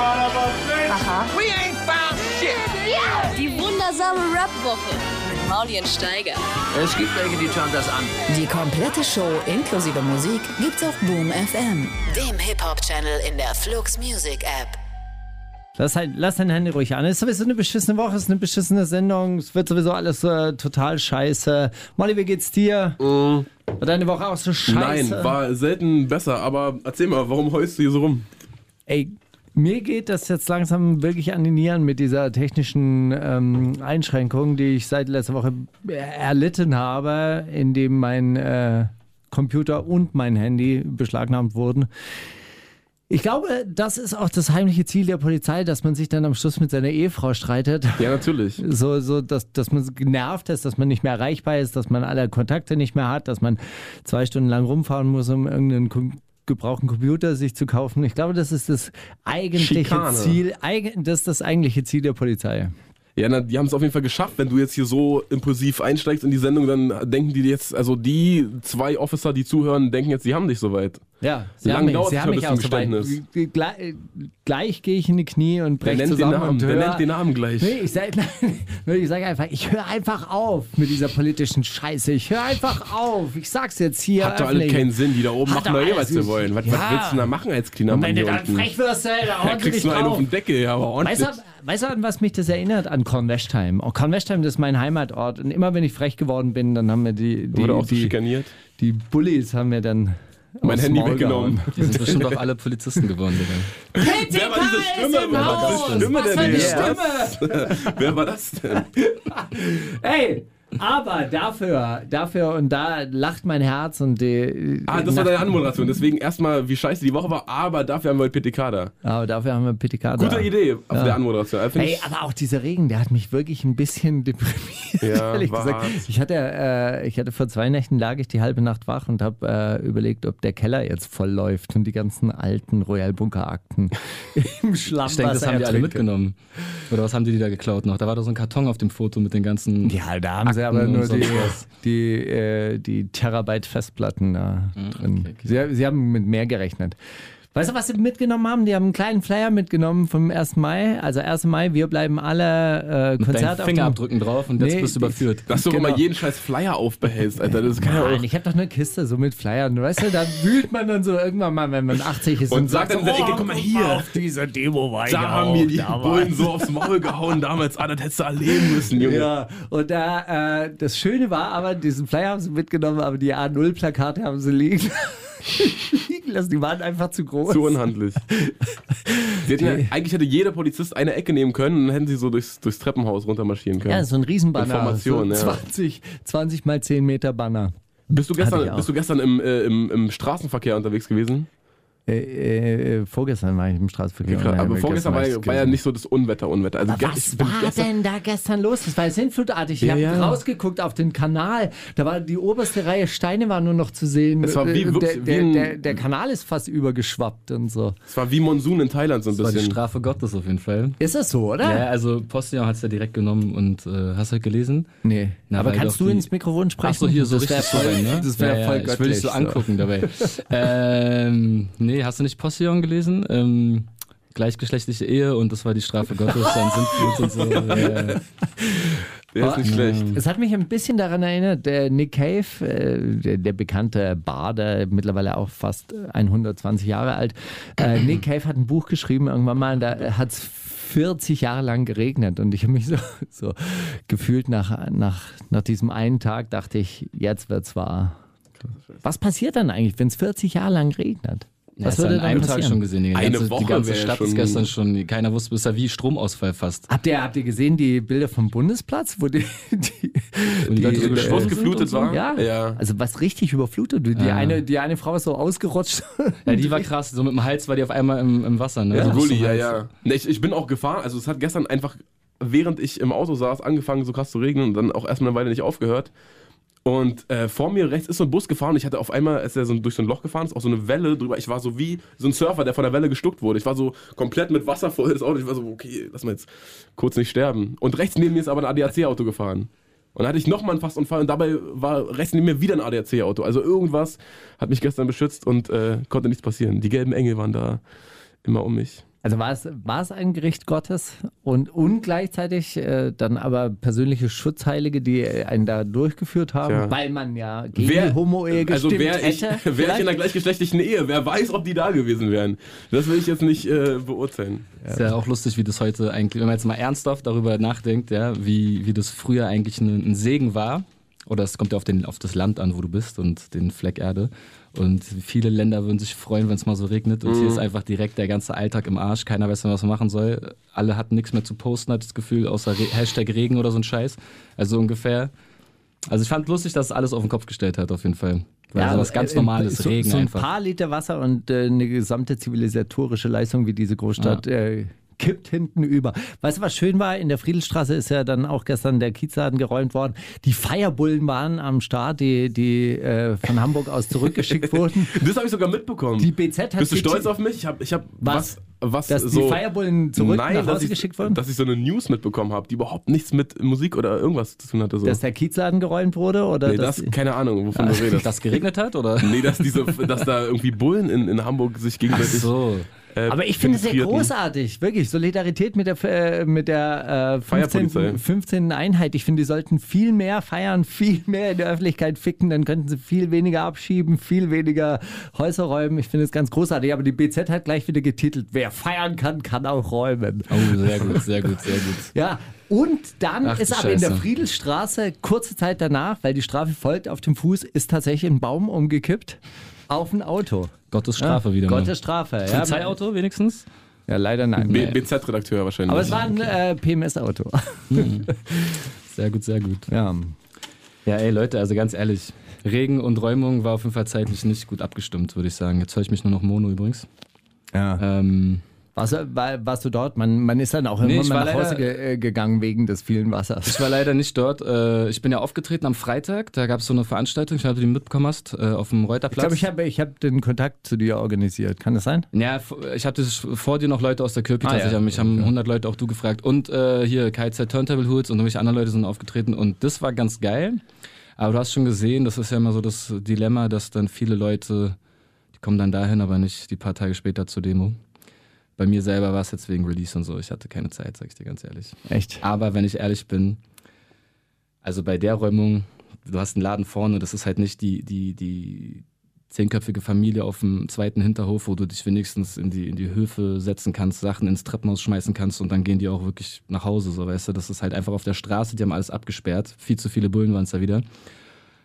Aha. We ain't found shit. Die wundersame Rap-Woche mit Maulien Steiger. Es gibt welche, die schauen das an. Die komplette Show inklusive Musik gibt's auf Boom FM, dem Hip-Hop-Channel in der Flux Music App. Lass, halt, lass dein Handy ruhig an. Es ist sowieso eine beschissene Woche, es ist eine beschissene Sendung. Es wird sowieso alles äh, total scheiße. Molly, wie geht's dir? War deine Woche auch so scheiße? Nein, war selten besser, aber erzähl mal, warum heulst du hier so rum? Ey, mir geht das jetzt langsam wirklich an die Nieren mit dieser technischen ähm, Einschränkung, die ich seit letzter Woche erlitten habe, indem mein äh, Computer und mein Handy beschlagnahmt wurden. Ich glaube, das ist auch das heimliche Ziel der Polizei, dass man sich dann am Schluss mit seiner Ehefrau streitet. Ja, natürlich. So, so dass, dass man genervt ist, dass man nicht mehr erreichbar ist, dass man alle Kontakte nicht mehr hat, dass man zwei Stunden lang rumfahren muss, um irgendeinen gebrauchten Computer sich zu kaufen. Ich glaube, das ist das eigentliche Schikane. Ziel, eig- das ist das eigentliche Ziel der Polizei. Ja, na, die haben es auf jeden Fall geschafft. Wenn du jetzt hier so impulsiv einsteigst in die Sendung, dann denken die jetzt, also die zwei Officer, die zuhören, denken jetzt, sie haben dich soweit. Ja, Wie lange mich, dauert's sie haben mich auch zum so weit. Geständnis? Gleich, gleich gehe ich in die Knie und breche nennt den zusammen Namen? und Wer höre, nennt den Namen gleich? Nee, ich sage sag einfach, ich höre einfach auf mit dieser politischen Scheiße. Ich höre einfach auf. Ich sag's jetzt hier. Hat doch alles öffentlich. keinen Sinn. Die da oben Hat machen doch eh, alles was sie wollen. Was, Ja. was willst du denn da machen als cleaner Und Mann wenn du dann frech wirst, ey, da Da sie kriegst du einen auf den Deckel, ja, aber ordentlich. Weißt du, weißt du, an was mich das erinnert? An Kornwestheim. Oh, Kornwestheim, das ist mein Heimatort. Und immer wenn ich frech geworden bin, dann haben wir die, die, Wurde auch die, schikaniert. die Bullies haben mir dann Mein Handy Maul weggenommen. gehauen. Die sind bestimmt auch alle Polizisten geworden. Wer war diese Stimme? Wer war diese Stimme denn? Wer war das denn? Ey, aber dafür, dafür und da lacht mein Herz und die. Ah, das war deine Anmoderation. Deswegen erstmal, wie scheiße die Woche war, aber dafür haben wir heute PTK da. Aber dafür haben wir PTK da. Gute Idee auf Ja. der Anmoderation. Äh, Ey, aber auch dieser Regen, der hat mich wirklich ein bisschen deprimiert, Ja, ehrlich war gesagt. hart. Ich hatte, äh, ich hatte vor zwei Nächten lag ich die halbe Nacht wach und habe äh, überlegt, ob der Keller jetzt voll läuft und die ganzen alten Royal Bunker Akten im Schlamm Ich denke, das haben die alle mitgenommen. Oder was haben die, die da geklaut noch? Da war doch so ein Karton auf dem Foto mit den ganzen. Ja, da haben sie Akten aber und nur die, die, äh, die Terabyte Festplatten da drin. okay, okay. Sie, sie haben mit mehr gerechnet. Weißt du, was sie mitgenommen haben? Die haben einen kleinen Flyer mitgenommen vom 1. Mai. Also 1. Mai, wir bleiben alle äh, deinen auf Fingerabdrücken drauf und jetzt Nee, bist du überführt. Dass du Genau. immer jeden scheiß Flyer aufbehältst, Alter. Das kann ja Nein, auch. ich habe doch eine Kiste so mit Flyern. Weißt du, da wühlt man dann so irgendwann mal, wenn man 80 ist. Und sagt dann in der Ecke, guck mal hier. Auf dieser Demo war ich Da haben mir die auch, da war Bullen so aufs Maul gehauen damals. Ah, das hättest du erleben müssen, Junge. Ja, und da, äh, das Schöne war aber, diesen Flyer haben sie mitgenommen, aber die A0-Plakate haben sie liegen, liegen lassen. Die waren einfach zu groß. Zu unhandlich. Hätten ja, eigentlich hätte jeder Polizist eine Ecke nehmen können und dann hätten sie so durchs, durchs Treppenhaus runtermarschieren können. ja, so ein Riesenbanner. Information, so ja. 20, 20 mal 10 Meter Banner. Bist du gestern, bist du gestern im, äh, im, im Straßenverkehr unterwegs gewesen? Äh, äh, vorgestern war ich im Straßenverkehr. Ja, aber vorgestern war, war ja- nicht so das Unwetter, Unwetter. Also was war gestern, denn da gestern los? Das war ja sintflutartig. Ich Ja, habe ja. rausgeguckt auf den Kanal. Da war die oberste Reihe Steine war nur noch zu sehen. Es war wie- Äh, der, wie der, ein- der, der Kanal ist fast übergeschwappt und so. Es war wie Monsun in Thailand so ein Das war die bisschen. Strafe Gottes auf jeden Fall. Ist das so, oder? Ja, also Postillon hat es ja direkt genommen und äh, hast du halt gelesen? Nee. Na, Aber kannst du die- ins Mikrofon sprechen? Ach so, hier so das richtig voll, rein, ne? Das wäre ja, voll ja, göttlich. Ich will dich so angucken dabei. ähm, nee, hast du nicht Postillon gelesen? Ähm, gleichgeschlechtliche Ehe und das war die Strafe Gottes, dann sind wir und so. Der ist nicht schlecht. Es hat mich ein bisschen daran erinnert, der Nick Cave, äh, der, der bekannte Bader, mittlerweile auch fast 120 Jahre alt. Äh, Nick Cave hat ein Buch geschrieben irgendwann mal, und da hat es 40 Jahre lang geregnet und ich habe mich so, so gefühlt nach, nach, nach diesem einen Tag, dachte ich, jetzt wird's wahr. Was passiert dann eigentlich, wenn es 40 Jahre lang regnet? Ja, Was hast du würde an Tag schon gesehen. Die Eine ganze, Woche die ganze Stadt schon- ist gestern schon, keiner wusste, ja wie Stromausfall fast. Habt ihr, habt ihr gesehen die Bilder vom Bundesplatz, wo die, die, Und die Leute so äh, geschlossen geflutet und war? Ja, Ja. also was richtig überflutet. Die, die, Ja. eine, die eine Frau ist so ausgerutscht. Ja, die war krass. So mit dem Hals war die auf einmal im, im Wasser. Ne? Ja. so bis Gulli, ja, ja. Ne, ich, ich bin auch gefahren. Also es hat gestern einfach, während ich im Auto saß, angefangen so krass zu regnen und dann auch erstmal eine Weile nicht aufgehört. Und äh, vor mir rechts ist so ein Bus gefahren ich hatte auf einmal, als er so durch so ein Loch gefahren ist, auch so eine Welle drüber. Ich war so wie so ein Surfer, der von der Welle gestuckt wurde. Ich war so komplett mit Wasser voll das Auto. Ich war so, okay, lass mal jetzt kurz nicht sterben. Und rechts neben mir ist aber ein ADAC-Auto gefahren. Und dann hatte ich nochmal einen Fastunfall und dabei war rechts neben mir wieder ein ADAC-Auto. Also irgendwas hat mich gestern beschützt und äh, konnte nichts passieren. Die gelben Engel waren da immer um mich. Also war es, war es ein Gericht Gottes und, und gleichzeitig äh, dann aber persönliche Schutzheilige, die einen da durchgeführt haben, Tja. weil man ja gegen die Homo-Ehe gestimmt also wäre ich, hätte. wär ich in einer gleichgeschlechtlichen Ehe, wer weiß, ob die da gewesen wären. Das will ich jetzt nicht äh, beurteilen. Ist ja auch lustig, wie das heute eigentlich, wenn man jetzt mal ernsthaft darüber nachdenkt, ja, wie, wie das früher eigentlich ein, ein Segen war. Oder es kommt ja auf, den, auf das Land an, wo du bist und den Fleck Erde. Und viele Länder würden sich freuen, wenn es mal so regnet. Und hier ist einfach direkt der ganze Alltag im Arsch. Keiner weiß mehr, was man machen soll. Alle hatten nichts mehr zu posten, hat das Gefühl, außer Re Hashtag Regen oder so ein Scheiß. Also ungefähr. Also ich fand lustig, dass es alles auf den Kopf gestellt hat, auf jeden Fall. Weil Ja, sowas ganz äh, normales so, Regen so ein einfach. paar Liter Wasser und äh, eine gesamte zivilisatorische Leistung wie diese Großstadt äh, kippt hinten über. Weißt du, was schön war? In der Friedelstraße ist ja dann auch gestern der Kiezladen geräumt worden. Die Feierbullen waren am Start, die, die äh, von Hamburg aus zurückgeschickt wurden. Das habe ich sogar mitbekommen. Die BZ hat Bist du stolz auf mich? Ich habe ich hab Was? was, was Dass so. die Feierbullen zurück Nein, nach dass Hause ich, geschickt wurden? dass ich so eine News mitbekommen habe, die überhaupt nichts mit Musik oder irgendwas zu tun hatte. So. Dass der Kiezladen geräumt wurde? Oder nee, dass das, keine Ahnung, wovon du redest. Das geregnet hat, oder? nee, dass, diese, dass da irgendwie Bullen in, in Hamburg sich Ach gegenseitig. so. Äh, Aber ich finde es sehr großartig, wirklich. Solidarität mit der, äh, mit der äh, 15. Feierpolizei. 15. Einheit. Ich finde, die sollten viel mehr feiern, viel mehr in der Öffentlichkeit ficken. Dann könnten sie viel weniger abschieben, viel weniger Häuser räumen. Ich finde es ganz großartig. Aber die BZ hat gleich wieder getitelt: Wer feiern kann, kann auch räumen. Oh, sehr gut, sehr gut, sehr gut. Ja, und dann Ach, ist aber in der Scheiße. Friedelstraße, kurze Zeit danach, weil die Strafe folgt auf dem Fuß, ist tatsächlich ein Baum umgekippt auf ein Auto. Gottes Strafe wieder mal. Gottes Strafe. Ja, Polizeiauto wenigstens? ja, leider nein. BZ-Redakteur wahrscheinlich. Aber es war ein äh, PMS-Auto. Sehr gut, sehr gut. Ja. Ja, ey Leute, also ganz ehrlich, Regen und Räumung war auf jeden Fall zeitlich nicht gut abgestimmt, würde ich sagen. Jetzt höre ich mich nur noch Mono übrigens. ja. Ähm, Warst, war, warst du dort? Man, man ist dann auch Nee, irgendwann ich mal nach Hause ge äh, gegangen wegen des vielen Wassers. ich war leider nicht dort. Äh, ich bin ja aufgetreten am Freitag. Da gab es so eine Veranstaltung, ich weiß nicht, ob du die mitbekommen hast, äh, auf dem Ich Reuterplatz. glaube, ich habe ich hab den Kontakt zu dir organisiert. Kann das sein? Ja, ich hatte vor dir noch Leute aus der Kirche Ah, ja. mich haben 100 Leute auch du gefragt. Und äh, hier KZ Turntable Hoods und irgendwelche anderen Leute sind aufgetreten und das war ganz geil. Aber du hast schon gesehen, das ist ja immer so das Dilemma, dass dann viele Leute, die kommen dann dahin, aber nicht die paar Tage später zur Demo. Bei mir selber war es jetzt wegen Release und so, ich hatte keine Zeit, sag ich dir ganz ehrlich. Echt? Aber wenn ich ehrlich bin, also bei der Räumung, du hast einen Laden vorne, das ist halt nicht die, die, die zehnköpfige Familie auf dem zweiten Hinterhof, wo du dich wenigstens in die, in die Höfe setzen kannst, Sachen ins Treppenhaus schmeißen kannst und dann gehen die auch wirklich nach Hause, so weißt du. Das ist halt einfach auf der Straße, die haben alles abgesperrt. Viel zu viele Bullen waren es da wieder.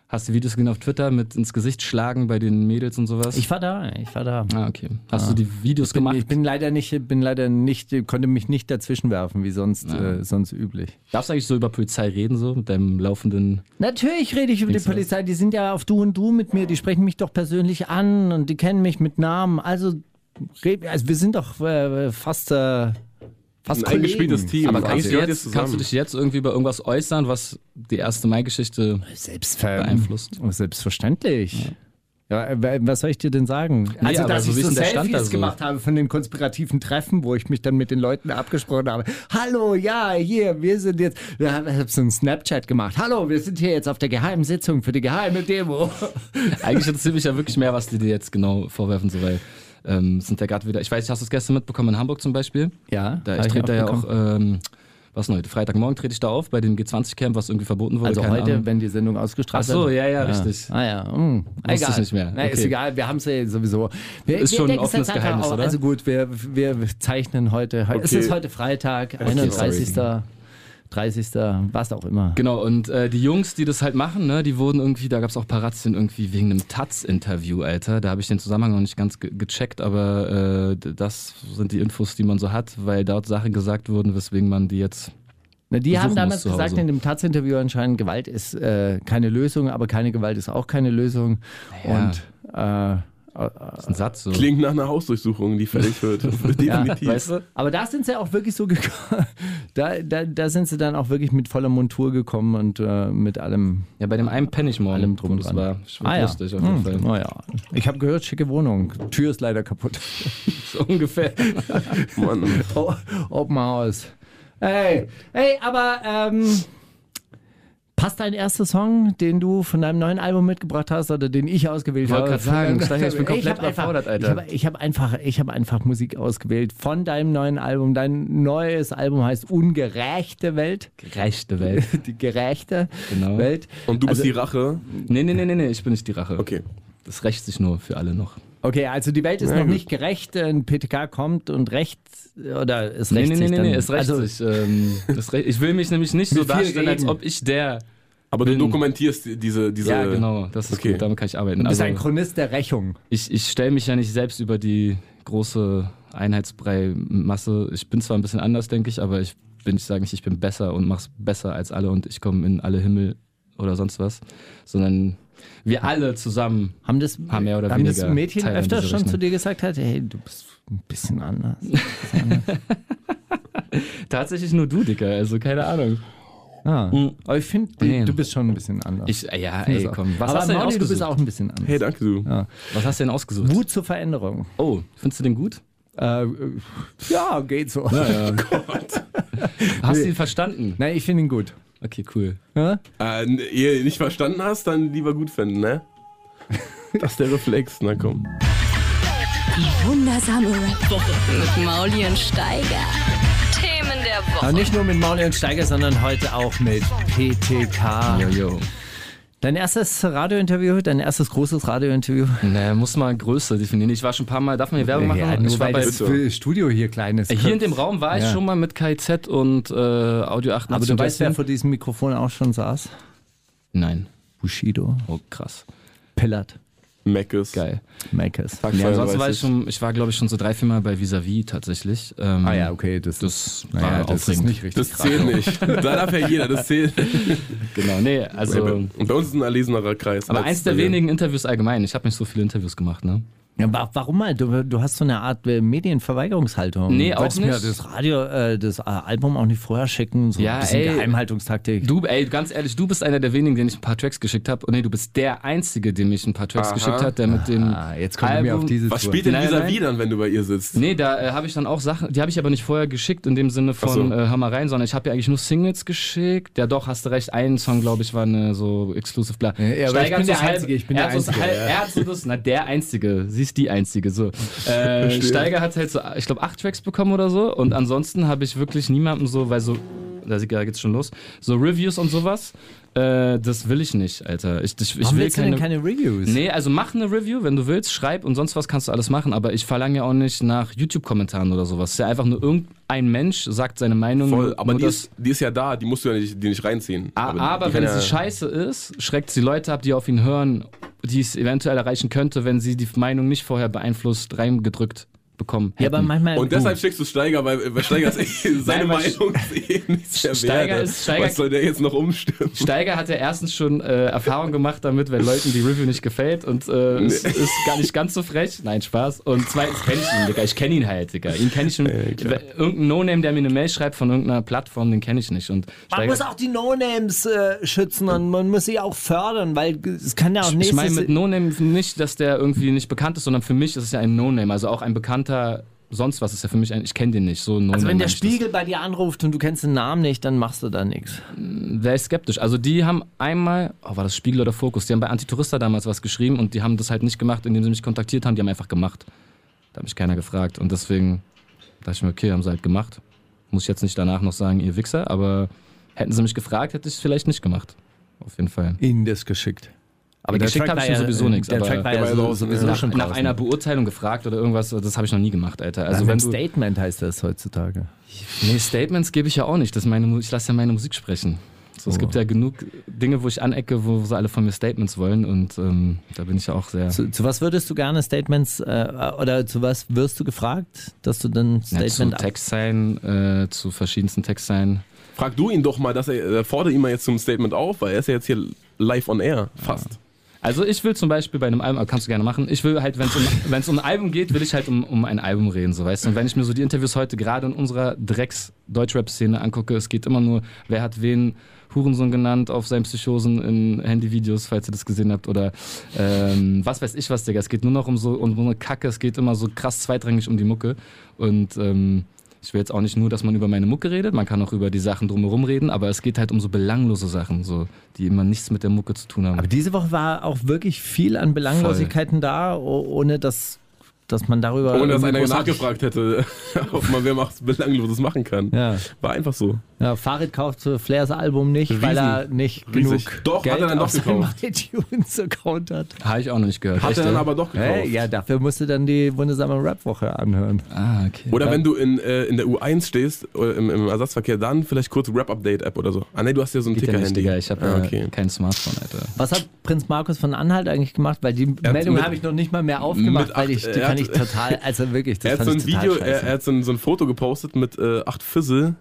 Hast du Videos gesehen auf Twitter mit ins Gesicht schlagen bei den Mädels und sowas? Ich war da, ich war da. ah, okay. Hast du die Videos Bin, gemacht? ich bin leider nicht, bin leider nicht, konnte mich nicht dazwischen werfen, wie sonst, äh, sonst üblich. Darfst du eigentlich so über Polizei reden, so mit deinem laufenden. Natürlich rede ich über die Polizei. Die sind ja auf Du und Du mit mir. Die sprechen mich doch persönlich an und die kennen mich mit Namen. Also, also wir sind doch äh, fast, äh, fast Ein eingespieltes. Team. Aber Eigentlich kannst du, jetzt, kannst du dich jetzt irgendwie über irgendwas äußern, was die erste Mai-Geschichte beeinflusst? Selbstverständlich. Ja, äh, was soll ich dir denn sagen? also, dass so ich so Selfies da so? gemacht habe von den konspirativen Treffen, wo ich mich dann mit den Leuten abgesprochen habe. Hallo, ja, hier, wir sind jetzt, ich habe so einen Snapchat gemacht. Hallo, wir sind hier jetzt auf der geheimen Sitzung für die geheime Demo. Eigentlich interessiert mich ja wirklich mehr, was die dir jetzt genau vorwerfen, so, weil ähm, sind ja gerade wieder, ich weiß nicht, hast du es gestern mitbekommen in Hamburg zum Beispiel? Ja, Da, ich ich trete da ja auch, ähm, was denn heute? Freitagmorgen trete ich da auf bei dem G20-Camp, was irgendwie verboten wurde. Also keine heute, Ahnung. wenn die Sendung ausgestrahlt Ach so, wird. ja, ja, richtig. Ah ja, hm. Wusste ich egal. nicht mehr. Na, Ist Okay. egal, wir haben es ja sowieso. Wir, Ist wir schon ein es offenes Geheimnis, auch- oder? Also gut, wir, wir zeichnen heute, es Okay. ist heute Freitag, 31. 30. was auch immer. Genau, und äh, die Jungs, die das halt machen, ne, die wurden irgendwie, da gab es auch Parazzien irgendwie wegen einem Taz-Interview, Alter. Da habe ich den Zusammenhang noch nicht ganz ge gecheckt, aber äh, das sind die Infos, die man so hat, weil dort Sachen gesagt wurden, weswegen man die jetzt. Na, die haben damals gesagt in dem Taz-Interview anscheinend, Gewalt ist äh, keine Lösung, aber keine Gewalt ist auch keine Lösung. Ja. Und äh, Das ist ein Satz so. Klingt nach einer Hausdurchsuchung, die fällig wird. Definitiv. Weißt du? Aber da sind sie auch wirklich so gekommen. Da, da, da sind sie dann auch wirklich mit voller Montur gekommen und äh, mit allem. Ja, bei dem einen penne ich morgen. Allem drum das dran. war Ah, ja. lustig auf jeden Hm, Fall. na ja. Ich habe gehört, schicke Wohnung. Tür ist leider kaputt. So ungefähr. Mann. Open House. Hey, hey, aber ähm, Passt dein erster Song, den du von deinem neuen Album mitgebracht hast oder den ich ausgewählt Wollte habe? grad sagen, Von deinem- Steiger, ich bin komplett überfordert, Alter. Ich habe ich hab einfach, ich hab einfach Musik ausgewählt von deinem neuen Album. Dein neues Album heißt Ungerechte Welt. Gerechte Welt. Die gerechte Genau. Welt. Und du bist Also- die Rache. Nee, nee, nee, nee, nee, ich bin nicht die Rache. Okay. Das rächt sich nur für alle noch. Okay, also die Welt ist Na noch gut. nicht gerecht. Ein PTK kommt und recht oder es Nee, rächt nee, nee, sich nee, dann. nee, es rächt also, sich. Ähm, es rächt, ich will mich nämlich nicht so darstellen, als ob ich der. Aber du Bin- dokumentierst diese, diese. Ja, genau, das ist Okay. gut, damit kann ich arbeiten. Du bist Also, ein Chronist der Rächung. ich ich stelle mich ja nicht selbst über die große Einheitsbrei-Masse. Ich bin zwar ein bisschen anders, denke ich, aber ich bin, ich sage nicht, ich bin besser und mach's besser als alle und ich komme in alle Himmel oder sonst was, sondern wir alle zusammen. Haben das, Haben mehr oder haben das weniger Mädchen Teil öfter schon zu dir gesagt hat, hey, du bist ein bisschen anders. Tatsächlich nur du, Dicker, also keine Ahnung. Ah, aber ich finde, Nee. du bist schon ein bisschen anders. Ich, ja, ey, das komm. Was aber hast du denn Mauli, du bist ausgesucht? auch ein bisschen anders. Hey, danke du. Was hast du denn ausgesucht? Mut zur Veränderung. Oh, findest du den gut? Äh, ja, geht so. Hast du ihn verstanden? Nein, ich finde ihn gut. Okay, cool. Ja? Äh, ihr nicht verstanden hast, dann lieber gut finden, ne? Das ist der Reflex, na komm. Die wundersame Rap-Woche mit Mauli und Steiger. Themen der Aber Woche. nicht nur mit Mauli und Steiger, sondern heute auch mit PTK. Jojo. Dein erstes Radiointerview, dein erstes großes Radiointerview. Ne, muss mal Größe definieren. Ich war schon ein paar Mal, darf man hier Werbung machen? Ja, nur ich war weil bei, das Studio hier klein ist. Äh, hier in dem Raum war ich Ja. schon mal mit KIZ und äh, Audio 88. Aber du weißt, wer vor diesem Mikrofon auch schon saß? Nein. Bushido, Oh, krass. Pillard, Meckes. Geil. Tag Ja, ansonsten war ich 32. schon, ich war glaube ich schon so drei, vier Mal bei Visavi tatsächlich. Ähm, Ah ja, okay, das, Das naja, war das ist nicht richtig. Das zählt nicht. Da darf ja jeder, das zählt. Genau, nee, also. Und bei uns ist ein erlesenerer Kreis. Aber eins der wenigen Interviews allgemein. Ich habe nicht so viele Interviews gemacht, ne? Ja, wa- warum mal? Du, du hast so eine Art äh, Medienverweigerungshaltung. Nee, Du auch wolltest mir nicht. das Radio, äh, das äh, Album auch nicht vorher schicken. So Ja, ein bisschen ey. Geheimhaltungstaktik. Du, ey, ganz ehrlich, du bist einer der wenigen, denen ich ein paar Tracks geschickt habe. Und nee, du bist der Einzige, dem ich ein paar Tracks Aha. geschickt habe, der mit dem ah, jetzt kommen wir mir auf diese Was Tour. spielt denn dieser. Wie dann, wenn du bei ihr sitzt? Nee, da äh, habe ich dann auch Sachen, die habe ich aber nicht vorher geschickt in dem Sinne von so. äh, Hör mal rein, sondern ich habe ja eigentlich nur Singles geschickt. Ja doch, hast du recht, ein Song, glaube ich, war eine so exclusive bla. Ja, ja, aber ich hat bin der Einzige, ich bin er der hat Einzige. Er hat so das, na der Einzige, sie ist die Einzige, so. Äh, Steiger hat halt so, ich glaube, acht Tracks bekommen oder so und ansonsten habe ich wirklich niemandem so, weil so, da da geht's schon los, so Reviews und sowas, äh, das will ich nicht, Alter. Ich, ich, ich will keine, denn keine Reviews? Nee, also mach eine Review, wenn du willst, schreib und sonst was kannst du alles machen, aber ich verlange ja auch nicht nach YouTube-Kommentaren oder sowas. Es ist ja einfach nur irgendein Mensch sagt seine Meinung. Voll, aber die ist, die ist ja da, die musst du ja nicht, die nicht reinziehen. Aber kann wenn ja, sie scheiße ist, schreckt sie Leute ab, die auf ihn hören, die es eventuell erreichen könnte, wenn sie die Meinung nicht vorher beeinflusst, reingedrückt bekommen. ja, aber hätten. manchmal. Und deshalb schickst du Steiger, weil, weil Steiger ist eh, seine Nein, weil Meinung ist eh nicht sehr Steiger ist- Was soll der jetzt noch umstimmen? Steiger hat ja erstens schon äh, Erfahrung gemacht damit, wenn Leuten die Review nicht gefällt und äh, es ist gar nicht ganz so frech. Nein, Spaß. Und zweitens kenne ich ihn, Digga. Ich kenne ihn halt, Digga. Ihn kenne ich schon. klar. Irgendein No-Name, der mir eine Mail schreibt von irgendeiner Plattform, den kenne ich nicht. Und Man Steiger- muss auch die No-Names äh, schützen und man muss sie auch fördern, weil es kann ja auch Ich nächstes... meine mit No-Name nicht, dass der irgendwie nicht bekannt ist, sondern für mich ist es ja ein No-Name. Also auch ein bekannter, sonst was ist ja für mich ein, ich kenne den nicht. So also wenn der. Spiegel bei dir anruft und du kennst den Namen nicht, dann machst du da nichts. Wäre ich skeptisch. Also die haben einmal, oh, war das Spiegel oder Fokus, die haben bei Antitourista damals was geschrieben und die haben das halt nicht gemacht, indem sie mich kontaktiert haben, die haben einfach gemacht. Da hat mich keiner gefragt und deswegen dachte ich mir, okay, haben sie halt gemacht. Muss ich jetzt nicht danach noch sagen, ihr Wichser, aber hätten sie mich gefragt, hätte ich es vielleicht nicht gemacht. Auf jeden Fall. Ihnen das geschickt. Aber geschickt Track habe ich ja- sowieso nichts. Der aber Track war Der ja ja so, sowieso ja. schon nach einer Beurteilung gefragt oder irgendwas, das habe ich noch nie gemacht, Alter. Also wenn ein du, Statement heißt das heutzutage. Nee, Statements gebe ich ja auch nicht. Das meine, ich lasse ja meine Musik sprechen. So, Es Oh. gibt ja genug Dinge, wo ich anecke, wo sie alle von mir Statements wollen und ähm, da bin ich ja auch sehr. Zu, zu was würdest du gerne Statements äh, oder zu was wirst du gefragt, dass du dann Ja, zu Statement ab- Textzeilen, äh, zu verschiedensten Textzeilen. Frag du ihn doch mal, dass er, fordere ihn mal jetzt zum Statement auf, weil er ist ja jetzt hier live on air, fast. Also ich will zum Beispiel bei einem Album, kannst du gerne machen, ich will halt, wenn es um, wenn's um ein Album geht, will ich halt um, um ein Album reden, so weißt du. Und wenn ich mir so die Interviews heute gerade in unserer Drecks-Deutschrap-Szene angucke, es geht immer nur, wer hat wen Hurensohn genannt auf seinen Psychosen in Handyvideos, falls ihr das gesehen habt, oder ähm, was weiß ich was, Digga. Es geht nur noch um so, um so eine Kacke, es geht immer so krass zweitrangig um die Mucke. Und ähm, Ich will jetzt auch nicht nur, dass man über meine Mucke redet, man kann auch über die Sachen drumherum reden, aber es geht halt um so belanglose Sachen, so, die immer nichts mit der Mucke zu tun haben. Aber diese Woche war auch wirklich viel an Belanglosigkeiten da, o- ohne dass, dass man darüber. Ohne dass einer nachgefragt hätte, ob man wer macht Belangloses machen kann. Ja. War einfach so. Ja, Farid kauft Flairs Album nicht, Riesen. weil er nicht Riesig. genug Doch, hat Geld er dann doch gekauft. iTunes-Account hat. Habe ich auch noch nicht gehört. Hat Echt, er dann ja? aber doch gekauft. Hey, ja, dafür musst du dann die wundersame Rap-Woche anhören. Ah, okay. Oder wenn du in, äh, in der U1 stehst, oder im, im Ersatzverkehr, dann vielleicht kurz Rap-Update-App oder so. Ah ne, du hast ja so ein ja Ticker-Handy. Ich habe ah, äh, okay. kein Smartphone, Alter. Was hat Prinz Markus von Anhalt eigentlich gemacht? Weil die hat Meldung habe ich noch nicht mal mehr aufgemacht, weil ich, die er fand ich total, also wirklich, das Er hat fand so ein ich total Video, er, er hat so ein, so ein Foto gepostet mit äh, acht Fisse.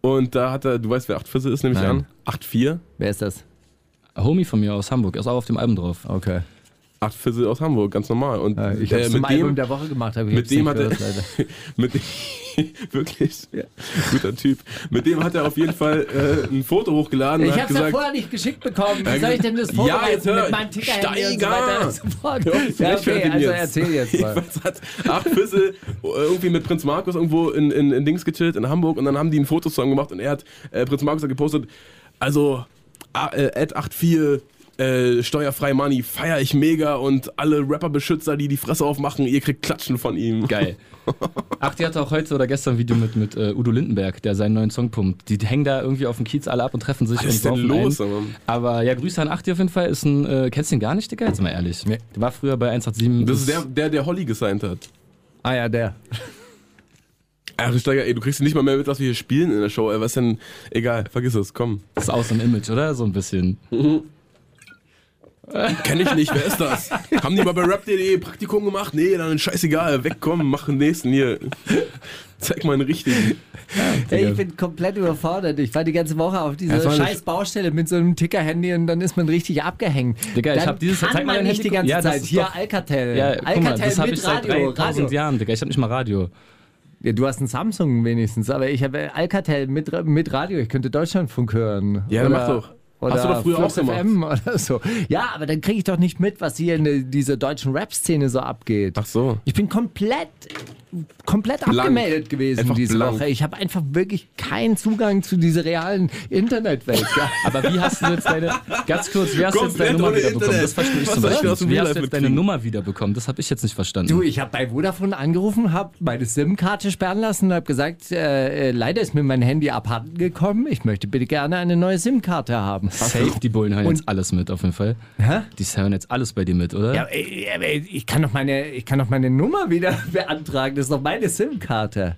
Und da hat er, du weißt, wer acht Fisse ist, nehme ich Nein. an. Acht vier. Wer ist das? Homie von mir aus Hamburg, ist auch auf dem Album drauf. Okay. Acht Fisse aus Hamburg, ganz normal. Und Ja, ich habe äh, mit Album dem, der Woche gemacht. hab Ich mit dem hat er, mit dem, wirklich, guter Typ. Mit dem hat er auf jeden Fall äh, ein Foto hochgeladen Ich und habe es ja vorher nicht geschickt bekommen. Wie Ja, soll ich denn das vorbereiten jetzt hör, mit meinem und so Steiger! weiter und so fort? Hör auf zu Ja, okay, also jetzt. erzähl jetzt mal. Jedenfalls hat acht Füsse äh, irgendwie mit Prinz Markus irgendwo in, in, in Dings gechillt, in Hamburg, und dann haben die ein Foto zusammen gemacht und er hat, äh, Prinz Markus hat gepostet, also, äh, Ad 84, äh, steuerfrei Money, feier ich mega und alle Rapper-Beschützer, die die Fresse aufmachen, ihr kriegt Klatschen von ihm. Geil. Ach, die hatte auch heute oder gestern ein Video mit, mit äh, Udo Lindenberg, der seinen neuen Song pumpt. Die hängen da irgendwie auf dem Kiez alle ab und treffen sich Was und ist denn los? ein. Aber ja, Grüße an Achti auf jeden Fall. Ist ein, äh, kennst du ihn gar nicht, Digga? Jetzt mal ehrlich. Nee. Der war früher bei 187. Das ist der, der, der Holly gesigned hat. Ah ja, der. Ach, Steiger, ey, du kriegst nicht mal mehr mit, was wir hier spielen in der Show. Ey, was denn? Egal, vergiss es, komm. Das ist aus dem Image, oder? So ein bisschen. Kenn ich nicht, wer ist das? Haben die mal bei rap.de Praktikum gemacht? Nee, dann scheißegal, wegkommen, mach den nächsten hier. Zeig mal einen richtigen. Ey, ich bin komplett überfordert. Ich war die ganze Woche auf dieser scheiß Baustelle mit so einem Ticker-Handy und dann ist man richtig abgehängt. Digga, ich Dann hab dieses- kann zeig mal man nicht Handy die ganze. Ja, Zeit. Hier doch- Alcatel. Ja, guck mal, Alcatel das habe mit ich seit Radio. 3000 Radio. Jahren, Digga. Ich habe nicht mal Radio. Ja, du hast ein Samsung wenigstens, aber ich habe Alcatel mit, mit Radio. Ich könnte Deutschlandfunk hören. Ja, oder, mach doch. Oder Hast du doch früher Flux auch gemacht. FM oder so. Ja, aber dann kriege ich doch nicht mit, was hier in dieser deutschen Rap-Szene so abgeht. Ach so. Ich bin komplett, komplett Blank. abgemeldet gewesen Einfach diese blank. Woche. Ich habe einfach wirklich keinen Zugang zu dieser realen Internetwelt. Aber wie hast du jetzt deine, ganz kurz, wie hast du jetzt deine Nummer wiederbekommen? Das verstehe ich Was zum Beispiel. Wie Real hast du jetzt deine? Nummer wiederbekommen? Das habe ich jetzt nicht verstanden. Du, ich habe bei Vodafone angerufen, habe meine SIM-Karte sperren lassen und habe gesagt, äh, äh, leider ist mir mein Handy abhanden gekommen. Ich möchte bitte gerne eine neue SIM-Karte haben. Safe, die Bullen hören Und- jetzt alles mit, auf jeden Fall. Hä? Die hören jetzt alles bei dir mit, oder? Ja, ey, aber ich kann doch meine, ich kann doch meine Nummer wieder beantragen. Das ist doch meine SIM-Karte.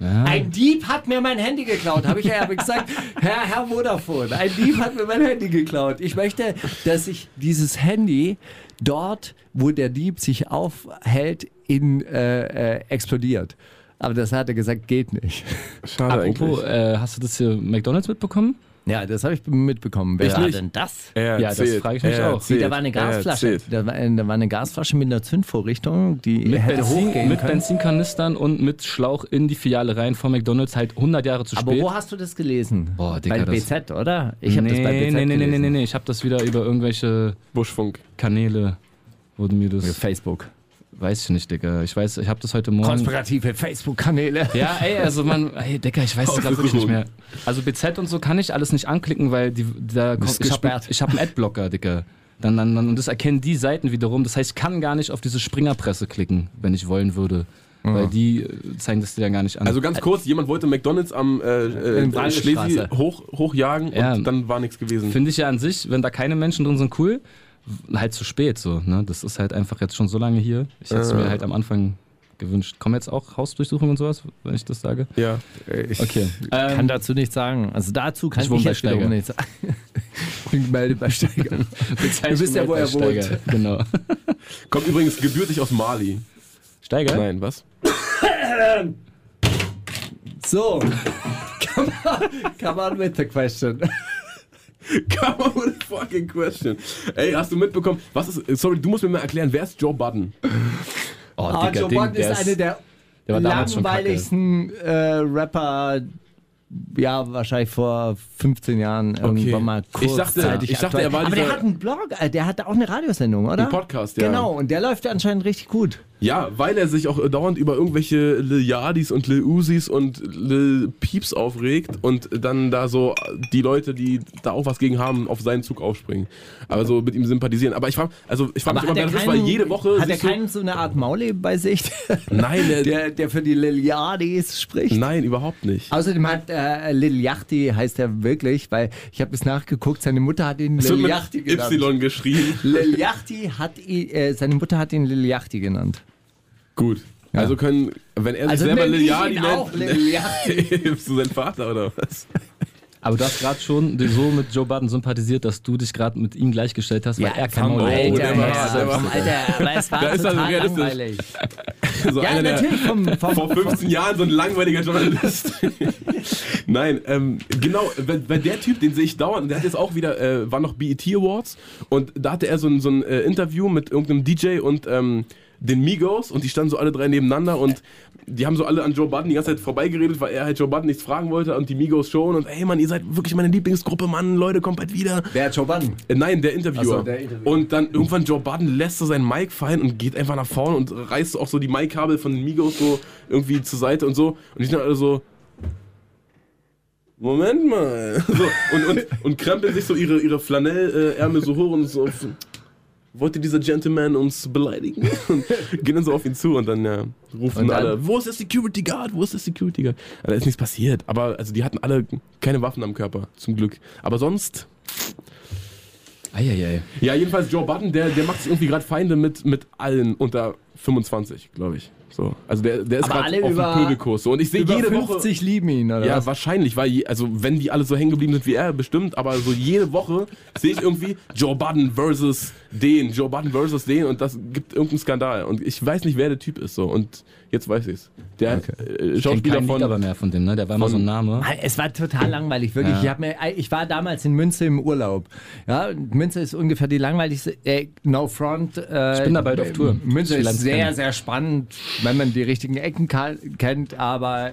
Ja. Ein Dieb hat mir mein Handy geklaut, habe ich ja aber gesagt. Herr, Herr Vodafone, ein Dieb hat mir mein Handy geklaut. Ich möchte, dass sich dieses Handy dort, wo der Dieb sich aufhält, in, äh, äh, explodiert. Aber das hat er gesagt, geht nicht. Schade Apropos, eigentlich. äh, hast du das hier McDonalds mitbekommen? Ja, das habe ich mitbekommen. Wer war denn das? Er Ja, das frage ich mich auch. erzählt, da war eine Gasflasche. Da war, da war eine Gasflasche mit einer Zündvorrichtung, die Mit, hätte Benzin, hochgehen mit können. Benzinkanistern und mit Schlauch in die Filiale rein von McDonalds, halt 100 Jahre zu Aber spät. wo hast du das gelesen? Boah, Digga, bei das- BZ, oder? Ich habe nee, das bei BZ nee, nee, nee, gelesen. nee, nee, nee, ich habe das wieder über irgendwelche Buschfunk. Kanäle, wurde mir das, Facebook. Weiß ich nicht, Digga. Ich weiß, ich habe das heute Morgen... Konspirative Facebook-Kanäle. Ja, ey, also man, ey, Digga, ich weiß es gerade wirklich nicht mehr. Also BZ und so kann ich alles nicht anklicken, weil die, da kommt, ich habe hab einen Adblocker, Digga. Dann, dann, dann, und das erkennen die Seiten wiederum. Das heißt, ich kann gar nicht auf diese Springerpresse klicken, wenn ich wollen würde. Weil die äh, zeigen das dir dann gar nicht an. Also ganz kurz, jemand wollte McDonalds am äh, äh. Schlesi hoch, hochjagen Ja. und dann war nichts gewesen. Finde ich ja an sich, wenn da keine Menschen drin sind, cool. Halt zu spät so. Ne? Das ist halt einfach jetzt schon so lange hier. Ich hätte es mir halt am Anfang gewünscht. Kommen jetzt auch Hausdurchsuchungen und sowas, wenn ich das sage? Ja. Ich Okay. kann Ähm, dazu nichts sagen. Also dazu kann Ich ich, jetzt wiederum Steiger. nichts sagen. Ich gemeldet bei Steiger. Ihr wisst ja, wo er wohnt. Genau. Kommt übrigens gebürtig aus Mali. Steiger? Nein, was? So. come, on, come on with the question. Come on with a fucking question. Ey, hast du mitbekommen? Was ist. Sorry, du musst mir mal erklären, wer ist Joe Budden? Oh, Ah, Digga, Joe den- Budden ist eine der, der langweiligsten äh, Rapper, ja, wahrscheinlich vor 15 Jahren irgendwann mal Ich dachte- kurzzeitig ich dachte, er war Aber der hat einen Blog, äh, der hat auch eine Radiosendung, oder? Ein Podcast, ja. Genau, und der läuft anscheinend richtig gut. Ja, weil er sich auch dauernd über irgendwelche Lil Yardis und Lil Uzis und Lil Peeps aufregt und dann da so die Leute, die da auch was gegen haben, auf seinen Zug aufspringen. Aber so mit ihm sympathisieren. Aber ich frage also ich frag mich immer, wer das ist, weil jede Woche. Hat er keinen so eine Art Maule bei sich? Nein, der, der, der für die Liliadis spricht? nein, überhaupt nicht. Außerdem hat äh, Lil Yachty, heißt er wirklich, weil ich habe es nachgeguckt, seine Mutter hat ihn Lil Yachty genannt. Y geschrieben. Lil Yachty hat ihn, äh, seine Mutter hat ihn Lil Yachty genannt. Gut. Also können, wenn er sich Also selber nenn Lil ich Yadi ihn auch nennt, bist du sein Vater oder was? Aber du hast gerade schon so mit Joe Budden sympathisiert, dass du dich gerade mit ihm gleichgestellt hast, weil er kein vom Maul hat. Alter, der der war- vom Alter, aber es war Da ist er total realistisch. langweilig. So Ja, einer, der natürlich vom, vom, vor 15 Jahren so ein langweiliger Journalist. Nein, ähm, genau, weil, weil der Typ, den sehe ich dauernd, der hat jetzt auch wieder, äh, war noch BET Awards und da hatte er so ein, so ein äh, Interview mit irgendeinem DJ und ähm, den Migos und die standen so alle drei nebeneinander und die haben so alle an Joe Budden die ganze Zeit vorbeigeredet, weil er halt Joe Budden nichts fragen wollte und die Migos schon und ey Mann, ihr seid wirklich meine Lieblingsgruppe, Mann, Leute, kommt bald wieder. Wer Joe Budden? Äh, Nein, der Interviewer. So, der Interviewer. Und dann irgendwann Joe Budden lässt so sein Mic fallen und geht einfach nach vorne und reißt auch so die Mic-Kabel von den Migos so irgendwie zur Seite und so. Und die sind alle so. Moment mal. So, und, und, und krempeln sich so ihre, ihre Flanellärmel so hoch und so. Wollte dieser Gentleman uns beleidigen? Und gehen dann so auf ihn zu und dann ja, rufen Und dann- alle, wo ist der Security Guard? Wo ist der Security Guard? Da ist nichts passiert. Aber also die hatten alle keine Waffen am Körper, zum Glück. Aber sonst Eieiei. ja, jedenfalls Joe Budden, der, der macht sich irgendwie gerade Feinde mit, mit allen unter 25, glaube ich. So. Also der, der ist gerade auf über- dem Pöbelkurs. So. Und ich sehe jede 50 lieben ihn, oder Woche. Ja, was? wahrscheinlich, weil, je, also wenn die alle so hängen geblieben sind wie er, bestimmt, aber so jede Woche sehe ich irgendwie Joe Budden versus den, Joe Budden versus den und das gibt irgendeinen Skandal. Und ich weiß nicht, wer der Typ ist. So. Und jetzt weiß ich's. Der äh, Ich kenn Schauspieler Lied von. aber mehr von dem, ne? Der war immer von- so ein Name. Ah, Es war total langweilig, wirklich. Ja. Ich, hab mir, ich war damals in Münze im Urlaub. Ja, Münze ist ungefähr die langweiligste. Äh, no front. Äh, Ich bin da bald auf Tour. Münze ist sehr, sehr spannend, wenn man die richtigen Ecken ka- kennt, aber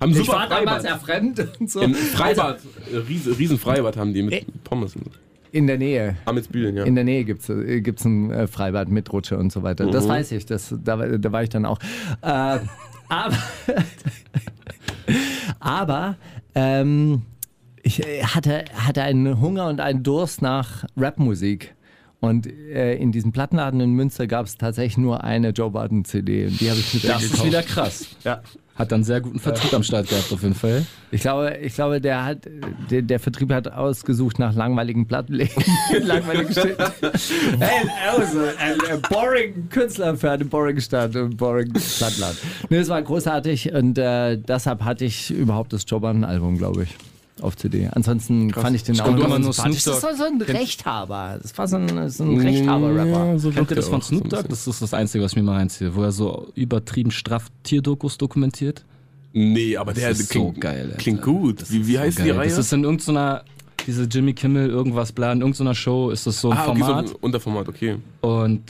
Haben ich war damals Freibad. ja fremd und so. Im Freibad, äh, riesen, riesen Freibad haben die mit Äh. Pommes und so. In der Nähe. Amitsbühlen, ja. In der Nähe gibt es äh, gibt's ein äh, Freibad mit Rutsche und so weiter. Mhm. Das weiß ich, das, da, war- da war ich dann auch. Äh, aber aber ähm, ich hatte, hatte einen Hunger und einen Durst nach Rapmusik. Und äh, in diesem Plattenladen in Münster gab es tatsächlich nur eine Joe Budden CD. Und die habe ich mit Das ist wieder krass. Ja. Hat dann sehr guten Vertrieb am Start gehabt, auf jeden Fall. Ich glaube, ich glaube der, hat, der, der Vertrieb hat ausgesucht nach langweiligen Plattenläden. langweiligen hey, also, ein, ein boring Künstler für eine boring Stadt und boring Plattenladen. Nee, es war großartig und äh, deshalb hatte ich überhaupt das Jobbern-Album, glaube ich. Auf CD. Ansonsten fand ich den auch glaub, du immer nur. Snoop Das Dogg. war so ein Rechthaber. Das war so ein, so ein Rechthaber-Rapper. Ja, so Kennt ihr das von auch so Snoop Dogg? Das ist das Einzige, was ich mir mal reinziehe, wo er so übertrieben straff Tierdokus dokumentiert. Nee, aber der Das ist klingt, so geil, klingt gut. Wie, wie heißt die Geil. Reihe? Das ist in irgendeiner, diese Jimmy Kimmel irgendwas Plan, in irgendeiner Show ist das so ein ah, okay, Format. so ein Unterformat, okay. Und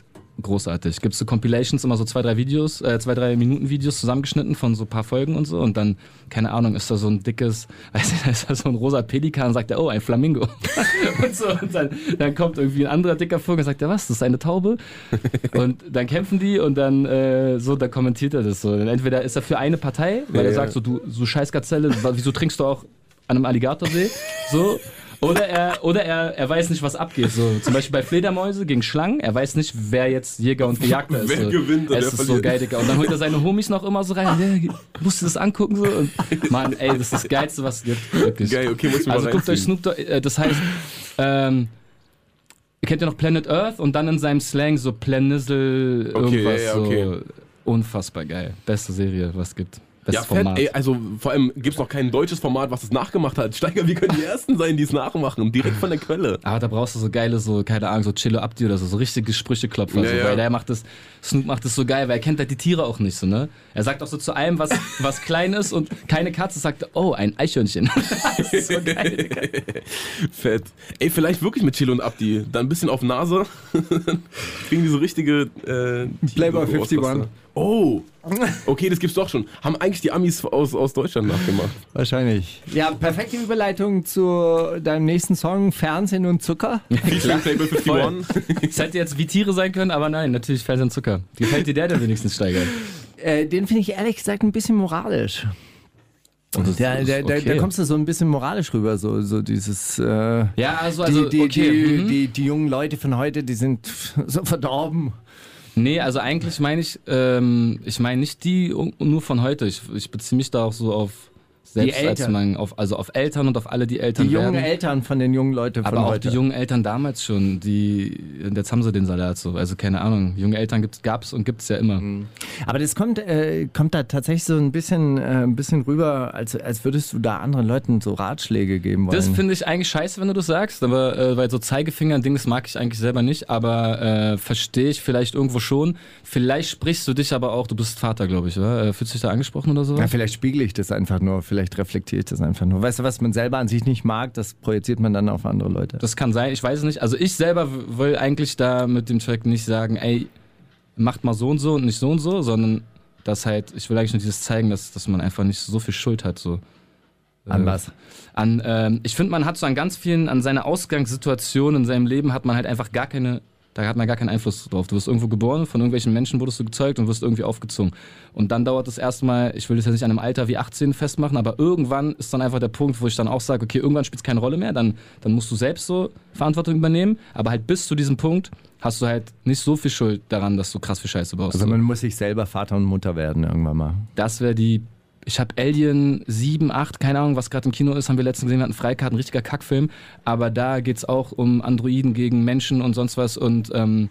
großartig. Gibt es so Compilations, immer so zwei, drei Videos, äh, zwei, drei Minuten Videos zusammengeschnitten von so ein paar Folgen und so. Und dann, keine Ahnung, ist da so ein dickes, weiß nicht, da ist da so ein rosa Pelikan und sagt er, oh, ein Flamingo. und so. Und dann, dann kommt irgendwie ein anderer dicker Vogel und sagt er, was, das ist eine Taube? und dann kämpfen die und dann äh, so, da kommentiert er das so. Und entweder ist er für eine Partei, weil Ja, er sagt so, du, so Scheißgazelle, wieso trinkst du auch an einem Alligatorsee? So. Oder er, oder er, er weiß nicht, was abgeht. So, zum Beispiel bei Fledermäuse gegen Schlangen. Er weiß nicht, wer jetzt Jäger und Gejagter ist. Wer so. gewinnt und Es ist so geil, Digga. Und dann holt er seine Homies noch immer so rein. Ja, musst du das angucken? So. Und, Mann, ey, das ist das Geilste, was es gibt. Wirklich. Geil, okay, muss ich mal Also guckt euch. Snoop Dogg, äh, das heißt, ähm, ihr kennt ja noch Planet Earth und dann in seinem Slang so Planizzle Okay, irgendwas ja, ja, okay. so. Unfassbar geil. Beste Serie, was es gibt. Ja, Bestes fett, Format. ey, also vor allem gibt es noch kein deutsches Format, was das nachgemacht hat. Steiger, wir können die Ersten sein, die es nachmachen, direkt von der Quelle. Aber da brauchst du so geile, so, keine Ahnung, so Chillo Abdi oder so, so richtige Sprücheklopfer. Ja, so, ja. Weil der macht das, Snoop macht das so geil, weil er kennt halt die Tiere auch nicht so, ne? Er sagt auch so zu allem, was, was klein ist und keine Katze sagt, oh, ein Eichhörnchen. das ist so geil, Digga. Fett. Ey, vielleicht wirklich mit Chilo und Abdi. Dann ein bisschen auf Nase. Kriegen die so richtige. Äh, Playboy Tiere- 51. Ausraster. Oh, Okay, das gibt's doch schon. Haben eigentlich die Amis aus, aus Deutschland nachgemacht. Wahrscheinlich. Ja, perfekte Überleitung zu deinem nächsten Song, Fernsehen und Zucker. Featuring Playboy 51. Es hätte jetzt wie Tiere sein können, aber nein, natürlich Fernsehen und Zucker. Gefällt dir der denn wenigstens, Steiger? Äh, den finde ich ehrlich gesagt ein bisschen moralisch. Der, ist der, der, okay. da kommst du so ein bisschen moralisch rüber, so, so dieses. Äh, Ja, also, also die, die, okay. die, mhm. die, die jungen Leute von heute, die sind so verdorben. Nee, also eigentlich meine ich, ähm, ich meine nicht die nur von heute. Ich, ich beziehe mich da auch so auf selbst als mein, auf, also auf Eltern und auf alle, die Eltern Die jungen werden. Eltern von den jungen Leuten von aber auch heute. die jungen Eltern damals schon, die jetzt haben sie den Salat so. Also keine Ahnung, junge Eltern gibt's, gab's und gibt's ja immer. Mhm. Aber das kommt, äh, kommt da tatsächlich so ein bisschen, äh, ein bisschen rüber, als, als würdest du da anderen Leuten so Ratschläge geben wollen. Das finde ich eigentlich scheiße, wenn du das sagst, aber äh, weil so Zeigefinger-Dings mag ich eigentlich selber nicht, aber äh, verstehe ich vielleicht irgendwo schon. Vielleicht sprichst du dich aber auch, du bist Vater, glaube ich, oder? Äh, fühlst du dich da angesprochen oder so? ja, vielleicht spiegel ich das einfach nur, vielleicht reflektiere ich das einfach nur. Weißt du, was man selber an sich nicht mag, das projiziert man dann auf andere Leute. Das kann sein, ich weiß es nicht. Also ich selber will eigentlich da mit dem Track nicht sagen, ey, macht mal so und so und nicht so und so, sondern das halt, ich will eigentlich nur dieses zeigen, dass, dass man einfach nicht so viel Schuld hat. So. An Äh, was? An, ähm, ich finde, man hat so an ganz vielen, an seiner Ausgangssituation in seinem Leben hat man halt einfach gar keine, da hat man gar keinen Einfluss drauf. Du wirst irgendwo geboren, von irgendwelchen Menschen wurdest du gezeugt und wirst irgendwie aufgezogen. Und dann dauert es erstmal, ich will das jetzt nicht an einem Alter wie 18 festmachen, aber irgendwann ist dann einfach der Punkt, wo ich dann auch sage, okay, irgendwann spielt es keine Rolle mehr, dann, dann musst du selbst so Verantwortung übernehmen. Aber halt bis zu diesem Punkt hast du halt nicht so viel Schuld daran, dass du krass viel Scheiße baust. Also So. man muss sich selber Vater und Mutter werden irgendwann mal. Das wäre die. Ich habe Alien 7, 8, keine Ahnung, was gerade im Kino ist, haben wir letztens gesehen, wir hatten Freikarten, richtiger Kackfilm. Aber da geht's auch um Androiden gegen Menschen und sonst was. Und ähm,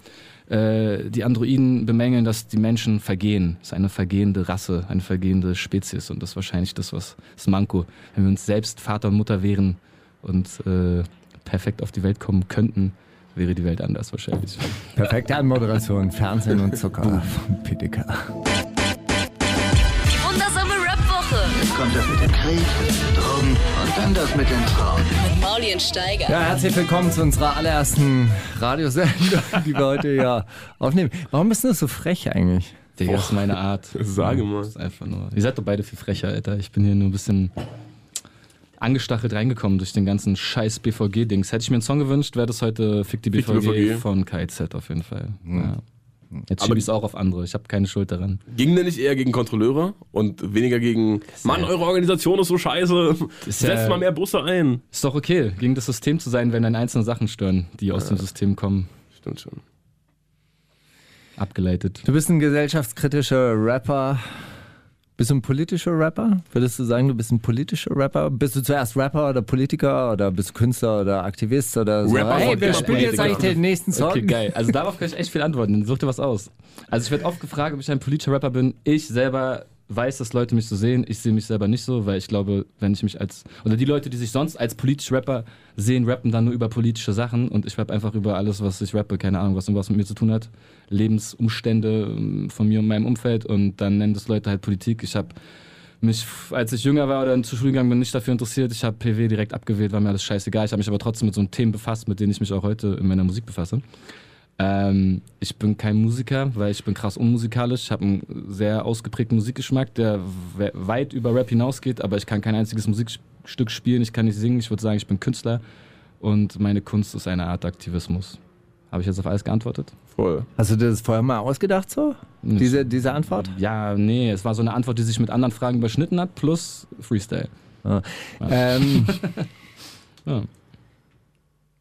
äh, die Androiden bemängeln, dass die Menschen vergehen. Das ist eine vergehende Rasse, eine vergehende Spezies. Und das ist wahrscheinlich das, was das Manko. Wenn wir uns selbst Vater und Mutter wären und äh, perfekt auf die Welt kommen könnten, wäre die Welt anders wahrscheinlich. Perfekte Anmoderation, Fernsehen und Zucker von PDK. Kommt das mit dem Krieg, das mit den Drogen und dann das mit den Frauen. mit Mauli und Steiger. Ja, herzlich willkommen zu unserer allerersten Radiosendung, die wir heute ja aufnehmen. Warum bist du so frech eigentlich? Digga, das ist meine Art. Sage mal. Das ist einfach nur. Ihr seid doch beide viel frecher, Alter. Ich bin hier nur ein bisschen angestachelt reingekommen durch den ganzen scheiß BVG-Dings. Hätte ich mir einen Song gewünscht, wäre das heute Fick die Fick die BVG, BVG. von KZ auf jeden Fall. Ja. Jetzt Aber schiebe ich es auch auf andere. Ich habe keine Schuld daran. Ging denn nicht eher gegen Kontrolleure und weniger gegen, Mann, eure Organisation ist so scheiße, Ist setzt ja- mal mehr Busse ein. Ist doch okay, gegen das System zu sein, wenn dann einzelne Sachen stören, die aus dem System kommen. Stimmt schon. Abgeleitet. Du bist ein gesellschaftskritischer Rapper. Bist du ein politischer Rapper? Würdest du sagen, du bist ein politischer Rapper? Bist du zuerst Rapper oder Politiker oder bist du Künstler oder Aktivist oder so? Rapper hey, wir spielen jetzt eigentlich den nächsten Song. Okay, geil. Also darauf kann ich echt viel antworten. Dann such dir was aus. Also ich werde oft gefragt, ob ich ein politischer Rapper bin. Ich selber weiß, dass Leute mich so sehen. Ich sehe mich selber nicht so, weil ich glaube, wenn ich mich als oder die Leute, die sich sonst als politisch Rapper sehen, rappen dann nur über politische Sachen und ich rappe einfach über alles, was ich rappe. Keine Ahnung, was irgendwas mit mir zu tun hat. Lebensumstände ähm, von mir und meinem Umfeld und dann nennen das Leute halt Politik. Ich habe mich, als ich jünger war oder zur Schule gegangen bin, nicht dafür interessiert. Ich habe PW direkt abgewählt, war mir alles scheißegal. Ich habe mich aber trotzdem mit so Themen befasst, mit denen ich mich auch heute in meiner Musik befasse. Ähm, ich bin kein Musiker, weil ich bin krass unmusikalisch. Ich habe einen sehr ausgeprägten Musikgeschmack, der we weit über Rap hinausgeht, aber ich kann kein einziges Musikstück spielen, ich kann nicht singen. Ich würde sagen, ich bin Künstler und meine Kunst ist eine Art Aktivismus. Habe ich jetzt auf alles geantwortet? Voll. Hast du dir das vorher mal ausgedacht so? Diese, diese Antwort? Ja, nee, es war so eine Antwort, die sich mit anderen Fragen überschnitten hat, plus Freestyle. Ähm, Ja.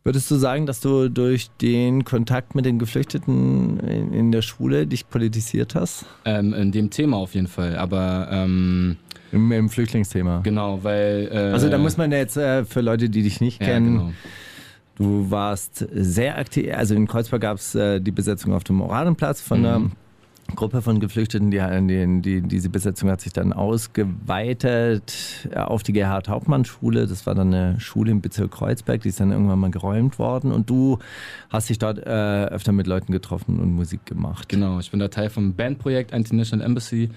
Würdest du sagen, dass du durch den Kontakt mit den Geflüchteten in, in der Schule dich politisiert hast? Ähm, in dem Thema auf jeden Fall, aber ähm, Im, im Flüchtlingsthema? genau, weil. Äh, Also da muss man jetzt äh, für Leute, die dich nicht ja, kennen, genau. du warst sehr aktiv, also in Kreuzberg gab es äh, die Besetzung auf dem Oranienplatz von Mhm. Gruppe von Geflüchteten, die, die, die, diese Besetzung hat sich dann ausgeweitet äh, auf die Gerhard-Hauptmann-Schule. Das war dann eine Schule im Bezirk Kreuzberg, die ist dann irgendwann mal geräumt worden und du hast dich dort äh, öfter mit Leuten getroffen und Musik gemacht. Genau, ich bin da Teil vom Bandprojekt International Embassy.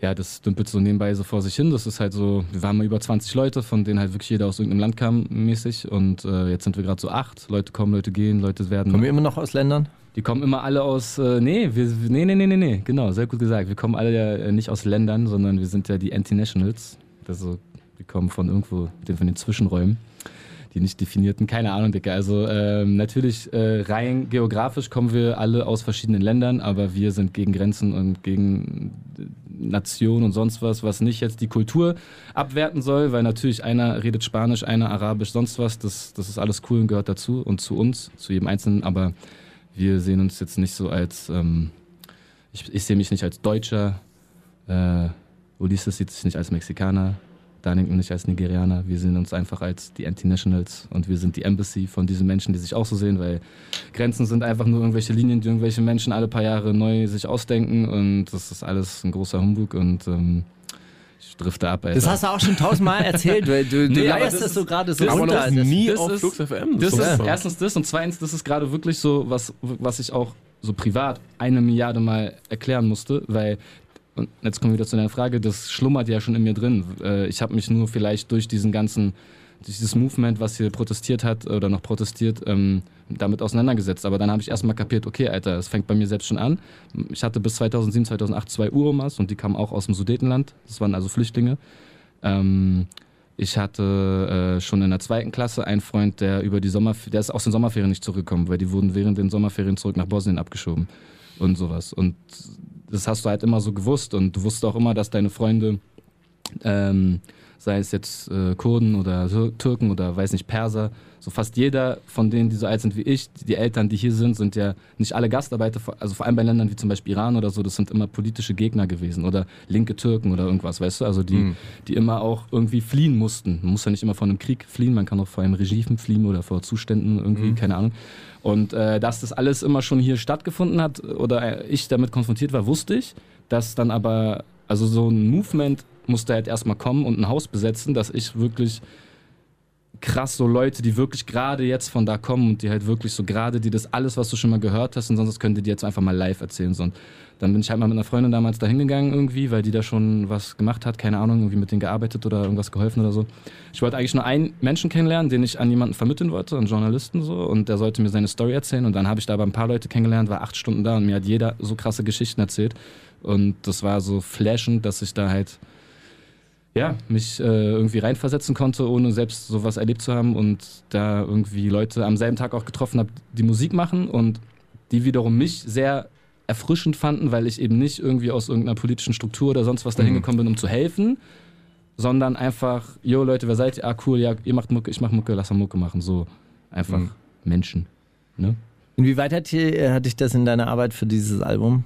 Ja, das dümpelt so nebenbei so vor sich hin. Das ist halt so, wir waren mal über 20 Leute, von denen halt wirklich jeder aus irgendeinem Land kam mäßig. Und äh, jetzt sind wir gerade so acht. Leute kommen, Leute gehen, Leute werden. Kommen wir immer noch aus Ländern? Die kommen immer alle aus, äh, nee, wir, nee, nee, nee, nee, genau, sehr gut gesagt. Wir kommen alle ja äh, nicht aus Ländern, sondern wir sind ja die Anti-Nationals. Also wir kommen von irgendwo, von den Zwischenräumen, die nicht definierten, keine Ahnung, Dicke. Also ähm, natürlich äh, rein geografisch kommen wir alle aus verschiedenen Ländern, aber wir sind gegen Grenzen und gegen Nation und sonst was, was nicht jetzt die Kultur abwerten soll, weil natürlich einer redet Spanisch, einer Arabisch, sonst was. Das, das ist alles cool und gehört dazu und zu uns, zu jedem Einzelnen, aber wir sehen uns jetzt nicht so als, ähm, ich, ich sehe mich nicht als Deutscher, äh, Ulysses sieht sich nicht als Mexikaner, Darlington nicht als Nigerianer. Wir sehen uns einfach als die Anti-Nationals und wir sind die Embassy von diesen Menschen, die sich auch so sehen, weil Grenzen sind einfach nur irgendwelche Linien, die irgendwelche Menschen alle paar Jahre neu sich ausdenken und das ist alles ein großer Humbug und ähm, ich drifte ab. Alter. Das hast du auch schon tausendmal erzählt, weil du, du Nee, leierst das das so ist- gerade so das- aber runter. noch nie das auf ist- Flux FM. Das ist ist so. erstens das und zweitens, das ist gerade wirklich so, was, was ich auch so privat eine Milliarde Mal erklären musste, weil, und jetzt kommen wir wieder zu deiner Frage, das schlummert ja schon in mir drin. Äh, Ich habe mich nur vielleicht durch diesen ganzen, durch dieses Movement, was hier protestiert hat oder noch protestiert, ähm, damit auseinandergesetzt. Aber dann habe ich erstmal kapiert, okay, Alter, es fängt bei mir selbst schon an. Ich hatte bis 2007, 2008 zwei Uromas und die kamen auch aus dem Sudetenland. Das waren also Flüchtlinge. Ähm, ich hatte äh, schon in der zweiten Klasse einen Freund, der über die Sommerferien, der ist aus den Sommerferien nicht zurückgekommen, weil die wurden während den Sommerferien zurück nach Bosnien abgeschoben und sowas. Und das hast du halt immer so gewusst und du wusstest auch immer, dass deine Freunde, ähm, sei es jetzt äh, Kurden oder Tür- Türken oder weiß nicht, Perser, so fast jeder von denen, die so alt sind wie ich, die Eltern, die hier sind, sind ja nicht alle Gastarbeiter, also vor allem bei Ländern wie zum Beispiel Iran oder so, das sind immer politische Gegner gewesen oder linke Türken oder irgendwas, weißt du, also die, die immer auch irgendwie fliehen mussten. Man muss ja nicht immer vor einem Krieg fliehen, man kann auch vor einem Regime fliehen oder vor Zuständen irgendwie, keine Ahnung. Und äh, dass das alles immer schon hier stattgefunden hat oder ich damit konfrontiert war, wusste ich. Dass dann aber, also so ein Movement musste halt erstmal kommen und ein Haus besetzen, dass ich wirklich krass so Leute, die wirklich gerade jetzt von da kommen und die halt wirklich so gerade, die das alles, was du schon mal gehört hast und sonst können die jetzt einfach mal live erzählen. So. Und dann bin ich halt mal mit einer Freundin damals da hingegangen irgendwie, weil die da schon was gemacht hat, keine Ahnung, irgendwie mit denen gearbeitet oder irgendwas geholfen oder so. Ich wollte eigentlich nur einen Menschen kennenlernen, den ich an jemanden vermitteln wollte, einen Journalisten so, und der sollte mir seine Story erzählen. Und dann habe ich da aber ein paar Leute kennengelernt, war acht Stunden da und mir hat jeder so krasse Geschichten erzählt. Und das war so flashend, dass ich da halt ja, mich äh, irgendwie reinversetzen konnte, ohne selbst sowas erlebt zu haben und da irgendwie Leute am selben Tag auch getroffen habe, die Musik machen und die wiederum mich sehr erfrischend fanden, weil ich eben nicht irgendwie aus irgendeiner politischen Struktur oder sonst was dahin gekommen bin, um zu helfen, sondern einfach, yo Leute, wer seid ihr? Ah cool, ja, ihr macht Mucke, ich mach Mucke, lass mal Mucke machen, so einfach Menschen, ne? Inwieweit hat, hier, hat dich das in deiner Arbeit für dieses Album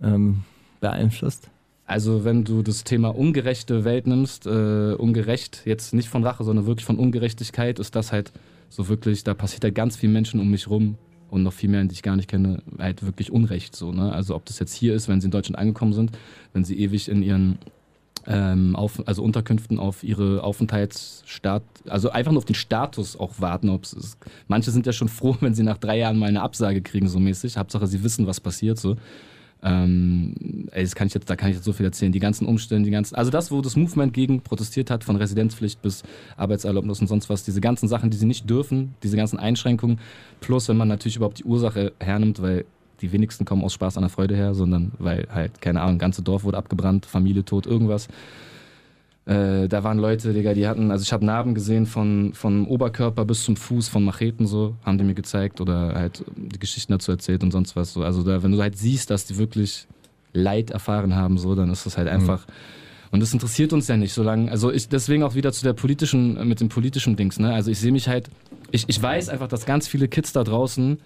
ähm, beeinflusst? Also wenn du das Thema ungerechte Welt nimmst, äh, ungerecht, jetzt nicht von Rache, sondern wirklich von Ungerechtigkeit, ist das halt so wirklich, da passiert halt ganz viel Menschen um mich rum und noch viel mehr, die ich gar nicht kenne, halt wirklich Unrecht so. Ne? Also ob das jetzt hier ist, wenn sie in Deutschland angekommen sind, wenn sie ewig in ihren ähm, auf, also Unterkünften auf ihre Aufenthaltsstaat, also einfach nur auf den Status auch warten. Ob's ist. Manche sind ja schon froh, wenn sie nach drei Jahren mal eine Absage kriegen, so mäßig. Hauptsache, sie wissen, was passiert. So. Ähm, ey, das kann ich jetzt, da kann ich jetzt so viel erzählen. Die ganzen Umstände, die ganzen, also das, wo das Movement gegen protestiert hat, von Residenzpflicht bis Arbeitserlaubnis und sonst was, diese ganzen Sachen, die sie nicht dürfen, diese ganzen Einschränkungen, plus wenn man natürlich überhaupt die Ursache hernimmt, weil die wenigsten kommen aus Spaß an der Freude her, sondern weil halt, keine Ahnung, ganze Dorf wurde abgebrannt, Familie tot, irgendwas. Äh, da waren Leute, Digga, die hatten, also ich habe Narben gesehen von, von Oberkörper bis zum Fuß, von Macheten so, haben die mir gezeigt oder halt die Geschichten dazu erzählt und sonst was so. Also da, wenn du halt siehst, dass die wirklich Leid erfahren haben, so, dann ist das halt einfach. Und das interessiert uns ja nicht, solange, also ich, deswegen auch wieder zu der politischen, mit dem politischen Dings, ne? Also ich sehe mich halt, ich, ich weiß einfach, dass ganz viele Kids da draußen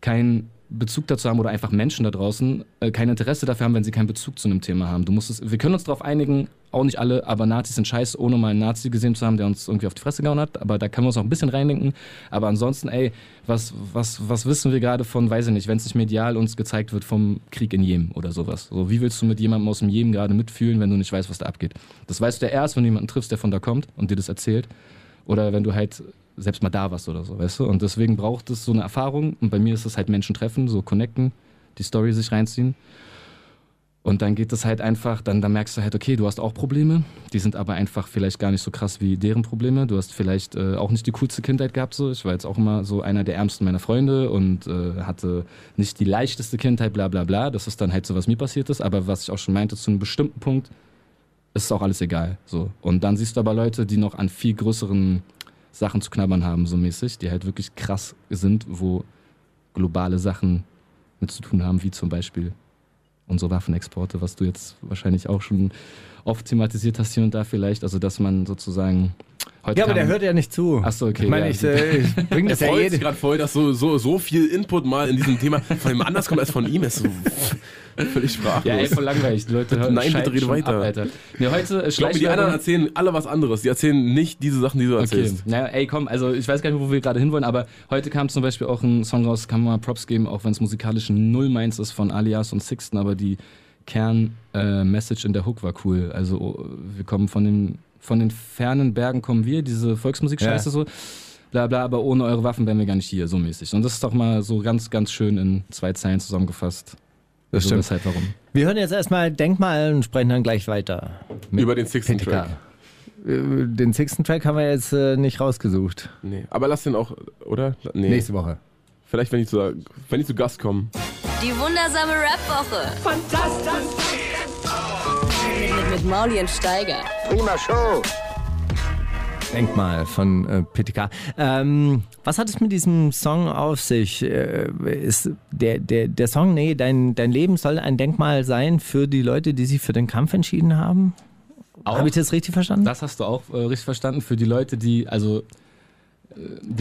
keinen Bezug dazu haben oder einfach Menschen da draußen äh, kein Interesse dafür haben, wenn sie keinen Bezug zu einem Thema haben. Du musst es, wir können uns darauf einigen, auch nicht alle, aber Nazis sind scheiße, ohne mal einen Nazi gesehen zu haben, der uns irgendwie auf die Fresse gehauen hat. Aber da können wir uns auch ein bisschen reindenken. Aber ansonsten, ey, was, was, was wissen wir gerade von, weiß ich nicht, wenn es nicht medial uns gezeigt wird vom Krieg in Jemen oder sowas. So, wie willst du mit jemandem aus dem Jemen gerade mitfühlen, wenn du nicht weißt, was da abgeht? Das weißt du ja erst, wenn du jemanden triffst, der von da kommt und dir das erzählt. Oder wenn du halt selbst mal da warst oder so, weißt du? Und deswegen braucht es so eine Erfahrung. Und bei mir ist es halt Menschen treffen, so connecten, die Story sich reinziehen. Und dann geht es halt einfach, dann, dann merkst du halt, okay, du hast auch Probleme, die sind aber einfach vielleicht gar nicht so krass wie deren Probleme. Du hast vielleicht äh, auch nicht die coolste Kindheit gehabt. So. Ich war jetzt auch immer so einer der ärmsten meiner Freunde und äh, hatte nicht die leichteste Kindheit, bla bla bla. Das ist dann halt so, was mir passiert ist. Aber was ich auch schon meinte, zu einem bestimmten Punkt ist auch alles egal. So. Und dann siehst du aber Leute, die noch an viel größeren Sachen zu knabbern haben, so mäßig, die halt wirklich krass sind, wo globale Sachen mit zu tun haben, wie zum Beispiel unsere Waffenexporte, was du jetzt wahrscheinlich auch schon oft thematisiert hast hier und da vielleicht, also dass man sozusagen heute Ja, aber der hört ja nicht zu. Ach so, okay, Ich meine, ja. ich, äh, ich bring das Er ja freut gerade voll, dass so, so, so viel Input mal in diesem Thema von dem anders kommt als von ihm. Ist so völlig sprachlos. Ja, ey, voll langweilig. Die Leute hören Nein, bitte rede weiter. Ab, Alter. Nee, heute äh, ich glaube, die anderen erzählen alle was anderes. Die erzählen nicht diese Sachen, die du Okay, erzählst. naja, ey, komm, also ich weiß gar nicht, wo wir gerade hinwollen, aber heute kam zum Beispiel auch ein Song raus, kann man mal Props geben, auch wenn es musikalisch null meins ist von Alias und Sixten, aber die Kern-Message in der Hook war cool. Also oh, wir kommen von den, von den fernen Bergen kommen wir, diese Volksmusik-Scheiße Ja. so, bla bla, aber ohne eure Waffen wären wir gar nicht hier, so mäßig. Und das ist doch mal so ganz, ganz schön in zwei Zeilen zusammengefasst. Das so stimmt. Weshalb, warum. Wir hören jetzt erstmal Denkmal und sprechen dann gleich weiter. Über den Sixten. Track. Äh, Den sixten Track haben wir jetzt äh, nicht rausgesucht. Nee. Aber lass den auch, oder? Nee. Nächste Woche. Vielleicht, wenn die, zu, wenn die zu Gast kommen. Die wundersame Rap-Woche. Fantastisch. Mit, mit Mauli und Steiger. Prima Show. Denkmal von äh, PTK. Ähm, was hat es mit diesem Song auf sich? Äh, ist der, der, der Song, nee, dein, dein Leben soll ein Denkmal sein für die Leute, die sich für den Kampf entschieden haben? Habe ich das richtig verstanden? Das hast du auch äh, richtig verstanden. Für die Leute, die also die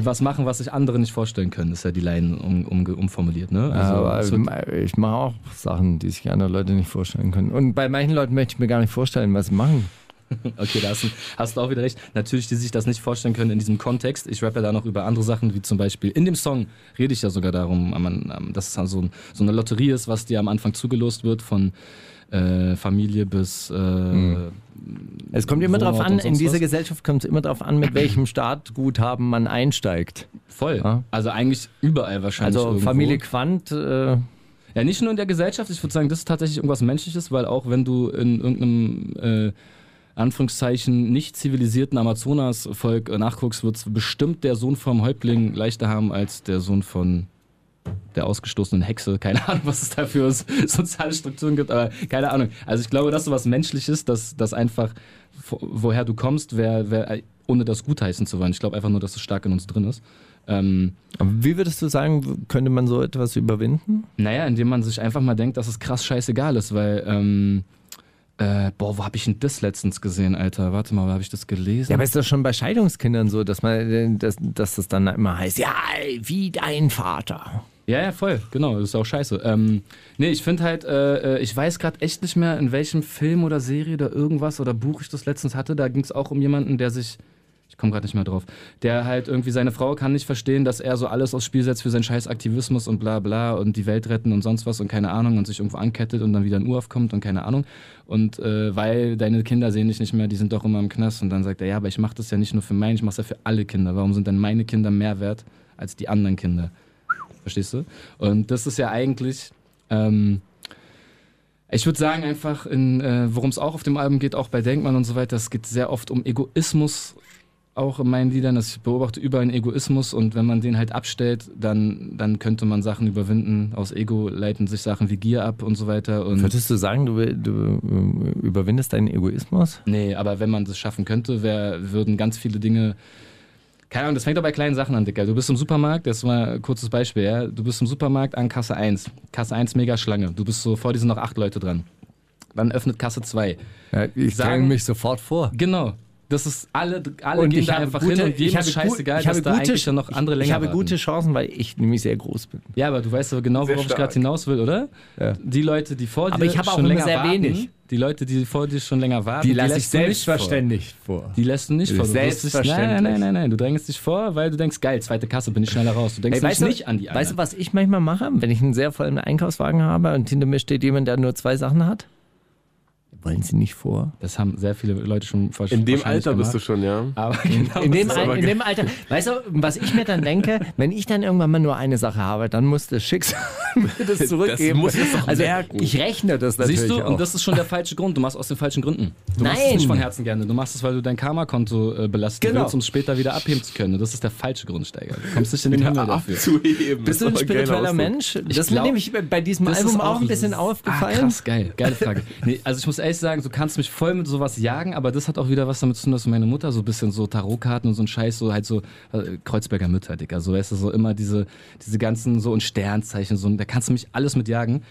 was machen, was sich andere nicht vorstellen können, ist ja die Line um, um, umformuliert. Ne? Also, ich mache auch Sachen, die sich andere Leute nicht vorstellen können. Und bei manchen Leuten möchte ich mir gar nicht vorstellen, was sie machen. okay, da hast du, hast du auch wieder recht. Natürlich, die sich das nicht vorstellen können in diesem Kontext. Ich rappe ja da noch über andere Sachen, wie zum Beispiel in dem Song rede ich ja sogar darum, dass es halt so eine Lotterie ist, was dir am Anfang zugelost wird von äh, Familie bis äh, Es kommt immer darauf Wohnort an, und in dieser was. Gesellschaft kommt es immer darauf an, mit welchem Startguthaben man einsteigt. voll. Ja. Also eigentlich überall wahrscheinlich. Also irgendwo. Familie Quandt, äh, Ja, nicht nur in der Gesellschaft, ich würde sagen, das ist tatsächlich irgendwas Menschliches, weil auch wenn du in irgendeinem äh, Anführungszeichen nicht zivilisierten Amazonasvolk äh, nachguckst, wird bestimmt der Sohn vom Häuptling leichter haben als der Sohn von der ausgestoßenen Hexe. Keine Ahnung, was es da für so- soziale Strukturen gibt, aber keine Ahnung. Also ich glaube, das ist so was Menschliches, dass, dass einfach, wo- woher du kommst, wer, wer, ohne das gutheißen zu wollen. Ich glaube einfach nur, dass es stark in uns drin ist. Ähm, aber wie würdest du sagen, könnte man so etwas überwinden? naja, indem man sich einfach mal denkt, dass es krass scheißegal ist, weil, ähm, äh, boah, wo habe ich denn das letztens gesehen, Alter? Warte mal, wo habe ich das gelesen? Ja, aber ist das schon bei Scheidungskindern so, dass man, äh, dass, dass das dann immer heißt, ja, wie dein Vater. Ja, ja, voll, genau, das ist auch scheiße. Ähm, nee, ich finde halt, äh, äh, ich weiß gerade echt nicht mehr, in welchem Film oder Serie oder irgendwas oder Buch ich das letztens hatte. Da ging es auch um jemanden, der sich, ich komme gerade nicht mehr drauf, der halt irgendwie seine Frau kann nicht verstehen, dass er so alles aufs Spiel setzt für seinen scheiß Aktivismus und bla bla und die Welt retten und sonst was und keine Ahnung und sich irgendwo ankettet und dann wieder in Urlaub kommt und keine Ahnung. Und äh, weil deine Kinder sehen dich nicht mehr, die sind doch immer im Knast und dann sagt er, ja, aber ich mache das ja nicht nur für meinen, ich mache es ja für alle Kinder. Warum sind denn meine Kinder mehr wert als die anderen Kinder? Verstehst du? Und das ist ja eigentlich, ähm, ich würde sagen einfach, in, äh, worum es auch auf dem Album geht, auch bei Denkmann und so weiter, es geht sehr oft um Egoismus, auch in meinen Liedern. Ich beobachte überall einen Egoismus und wenn man den halt abstellt, dann, dann könnte man Sachen überwinden. Aus Ego leiten sich Sachen wie Gier ab und so weiter. Und Würdest du sagen, du, du äh, überwindest deinen Egoismus? Nee, aber wenn man das schaffen könnte, wär, würden ganz viele Dinge. Keine Ahnung, das fängt doch bei kleinen Sachen an, Dicker. Du bist im Supermarkt, das ist mal ein kurzes Beispiel, ja. Du bist im Supermarkt an Kasse 1. Kasse 1, mega Schlange. Du bist so, vor dir sind noch acht Leute dran. Dann öffnet Kasse 2. Ja, ich dränge mich sofort vor. Genau. Das ist, alle, alle Und gehen ich da einfach gute- hin und ich jedem habe ist scheißegal, ich dass habe da gute- eigentlich ja noch andere länger Ich habe warten. gute Chancen, weil ich nämlich sehr groß bin. Ja, aber du weißt aber genau, worauf ich gerade hinaus will, oder? Ja. Die Leute, die vor dir Aber ich auch schon immer länger sehr warten, wenig. die Leute, die vor dir schon länger warten, Die ich lässt du nicht vor. selbstverständlich vor. Die lässt du nicht vor. Du wirst dich- Selbstverständlich. Nein, nein, nein, nein. Du drängst dich vor, weil du denkst, geil, zweite Kasse, bin ich schneller raus. Du denkst Ey, weißt, du, nicht an die weißt du, anderen. was ich manchmal mache, wenn ich einen sehr vollen Einkaufswagen habe und hinter mir steht jemand, der nur zwei Sachen hat? Wollen Sie nicht vor? Das haben sehr viele Leute schon versch- In dem Alter bist du gemacht. schon, ja. Aber genau, In dem, das Al aber in dem Alter, weißt du, was ich mir dann denke, wenn ich dann irgendwann mal nur eine Sache habe, dann muss das Schicksal mir das zurückgeben. muss es doch also merken. ich rechne das natürlich Siehst du, auch. und das ist schon der falsche Grund. Du machst aus den falschen Gründen. Du machst es Nein. nicht von Herzen gerne. Du machst es, weil du dein Karma-Konto äh, belasten Genau. willst, um es später wieder abheben zu können. Und das ist der falsche Grundsteiger. Du kommst nicht in den Himmel dafür. Abzuheben. Bist du ein Das spiritueller. Mensch? Das ist mir nämlich bei diesem Das Album auch ein bisschen Ah, aufgefallen. krass, geil. Geile Frage. Nee, also ich muss ehrlich sagen, du kannst mich voll mit sowas jagen, aber das hat auch wieder was damit zu tun, dass meine Mutter so ein bisschen so Tarotkarten und so ein Scheiß, so halt so äh, Kreuzberger Mütter, Digga. So weißt du, so immer diese, diese ganzen so und Sternzeichen, so, da kannst du mich alles mit jagen.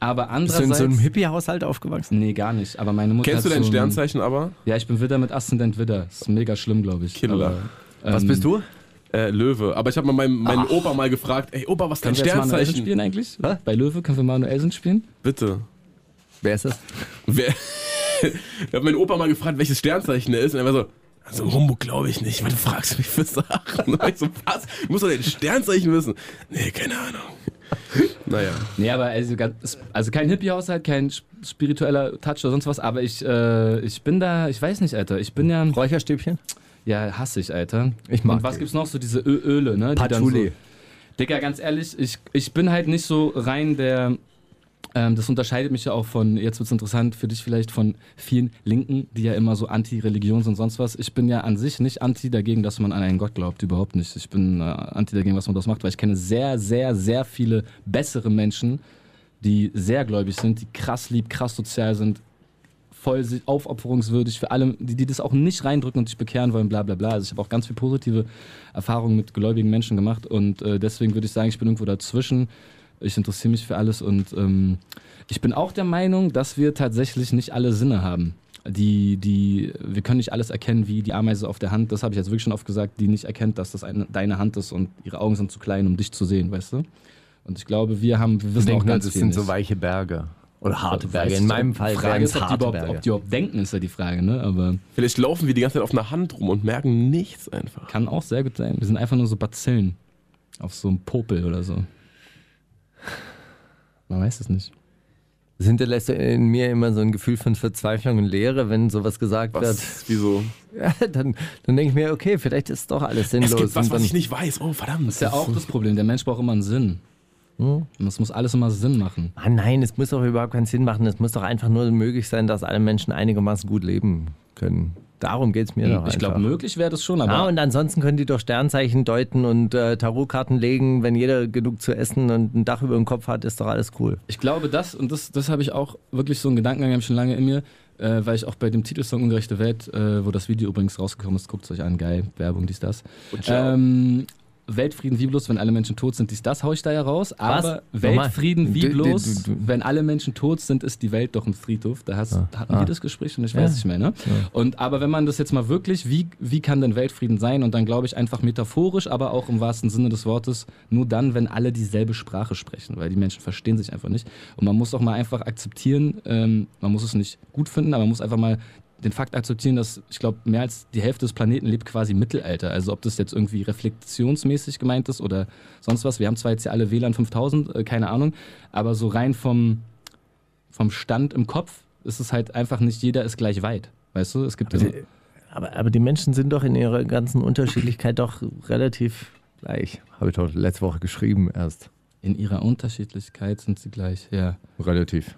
Aber Bist du andererseits. in so einem Hippie-Haushalt aufgewachsen? Nee, gar nicht. Aber meine Mutter Kennst du dein so Sternzeichen aber? Ja, ich bin Widder mit Aszendent Widder. Das ist mega schlimm, glaube ich. Killer. Aber, Was ähm, bist du? Äh, Löwe. Aber ich habe mal meinen, meinen Opa mal gefragt, ey Opa, was ist dein Können wir jetzt Manuelsen Sternzeichen? spielen eigentlich? Hä? Bei Löwe können wir Manuelsen spielen? Bitte. Wer ist das? Wer? ich habe meinen Opa mal gefragt, welches Sternzeichen er ist. Und er war so, also Humbug glaube ich nicht, weil du fragst mich für Sachen. Und ich so, was? Du musst doch dein Sternzeichen wissen. Nee, keine Ahnung. Naja. Nee, aber also, also kein Hippie-Haushalt, kein sp- spiritueller Touch oder sonst was, aber ich, äh, ich bin da, ich weiß nicht, Alter. Ich bin ja, Räucherstäbchen? ja, hasse ich, Alter. Ich mag Und was die. gibt's noch? So diese Ö Öle, ne? die dann Patchouli. So, Digga, ganz ehrlich, ich, ich bin halt nicht so rein der. Ähm, das unterscheidet mich ja auch von, jetzt wird's interessant für dich vielleicht, von vielen Linken, die ja immer so anti-Religion sind und sonst was. Ich bin ja an sich nicht anti dagegen, dass man an einen Gott glaubt, überhaupt nicht. Ich bin äh, anti dagegen, was man das macht, weil ich kenne sehr, sehr, sehr viele bessere Menschen, die sehr gläubig sind, die krass lieb, krass sozial sind, voll aufopferungswürdig für alle, die, die das auch nicht reindrücken und sich bekehren wollen, bla bla bla. Also ich habe auch ganz viel positive Erfahrungen mit gläubigen Menschen gemacht und äh, deswegen würde ich sagen, ich bin irgendwo dazwischen. Ich interessiere mich für alles und ähm, ich bin auch der Meinung, dass wir tatsächlich nicht alle Sinne haben. Die, die, wir können nicht alles erkennen, wie die Ameise auf der Hand, das habe ich jetzt wirklich schon oft gesagt, die nicht erkennt, dass das eine, deine Hand ist und ihre Augen sind zu klein, um dich zu sehen, weißt du? Und ich glaube, wir haben, wir wissen auch denken, ganz das viel sind nicht. so weiche Berge. Oder harte Berge. In meinem Fall Frage wären ist, es ob die, harte überhaupt, Berge. ob die überhaupt denken, ist ja die Frage, ne? Aber Vielleicht laufen wir die ganze Zeit auf einer Hand rum und merken nichts einfach. kann auch sehr gut sein. Wir sind einfach nur so Bazillen auf so einem Popel oder so. Man weiß es nicht. Das hinterlässt in mir immer so ein Gefühl von Verzweiflung und Leere, wenn sowas gesagt wird. Was? Wieso? Ja, dann, dann denke ich mir, okay, vielleicht ist doch alles sinnlos. Es gibt was, und dann, was ich nicht weiß. Oh, verdammt. Das ist ja auch das Problem. Der Mensch braucht immer einen Sinn. Und es muss alles immer Sinn machen. Ah, nein, es muss doch überhaupt keinen Sinn machen. Es muss doch einfach nur möglich sein, dass alle Menschen einigermaßen gut leben können. Darum geht es mir doch Ich glaube, möglich wäre das schon, aber Ja, und ansonsten können die doch Sternzeichen deuten und äh, Tarotkarten legen. Wenn jeder genug zu essen und ein Dach über dem Kopf hat, ist doch alles cool. ich glaube, das, und das, das habe ich auch wirklich so einen Gedankengang hab ich schon lange in mir, äh, weil ich auch bei dem Titelsong Ungerechte Welt, äh, wo das Video übrigens rausgekommen ist, guckt es euch an, geil, Werbung, dies, das. ciao. Ähm, Weltfrieden wie bloß, wenn alle Menschen tot sind, dies, das hau ich da ja raus. Aber Nochmal. Weltfrieden wie bloß, wenn alle Menschen tot sind, ist die Welt doch ein Friedhof. Da hast, hatten Ah. wir das Gespräch und ich weiß nicht mehr, ne? Und, aber wenn man das jetzt mal wirklich, wie, wie kann denn Weltfrieden sein? Und dann glaube ich einfach metaphorisch, aber auch im wahrsten Sinne des Wortes, nur dann, wenn alle dieselbe Sprache sprechen, weil die Menschen verstehen sich einfach nicht. Und man muss auch mal einfach akzeptieren, ähm, man muss es nicht gut finden, aber man muss einfach mal den Fakt akzeptieren, dass ich glaube, mehr als die Hälfte des Planeten lebt quasi im Mittelalter. Also ob das jetzt irgendwie reflexionsmäßig gemeint ist oder sonst was. Wir haben zwar jetzt ja alle WLAN 5000, äh, keine Ahnung, aber so rein vom, vom Stand im Kopf ist es halt einfach nicht jeder ist gleich weit. Weißt du, es gibt Also, immer, aber, aber die Menschen sind doch in ihrer ganzen Unterschiedlichkeit doch relativ gleich. Habe ich doch letzte Woche geschrieben erst. in ihrer Unterschiedlichkeit sind sie gleich. Ja, Relativ.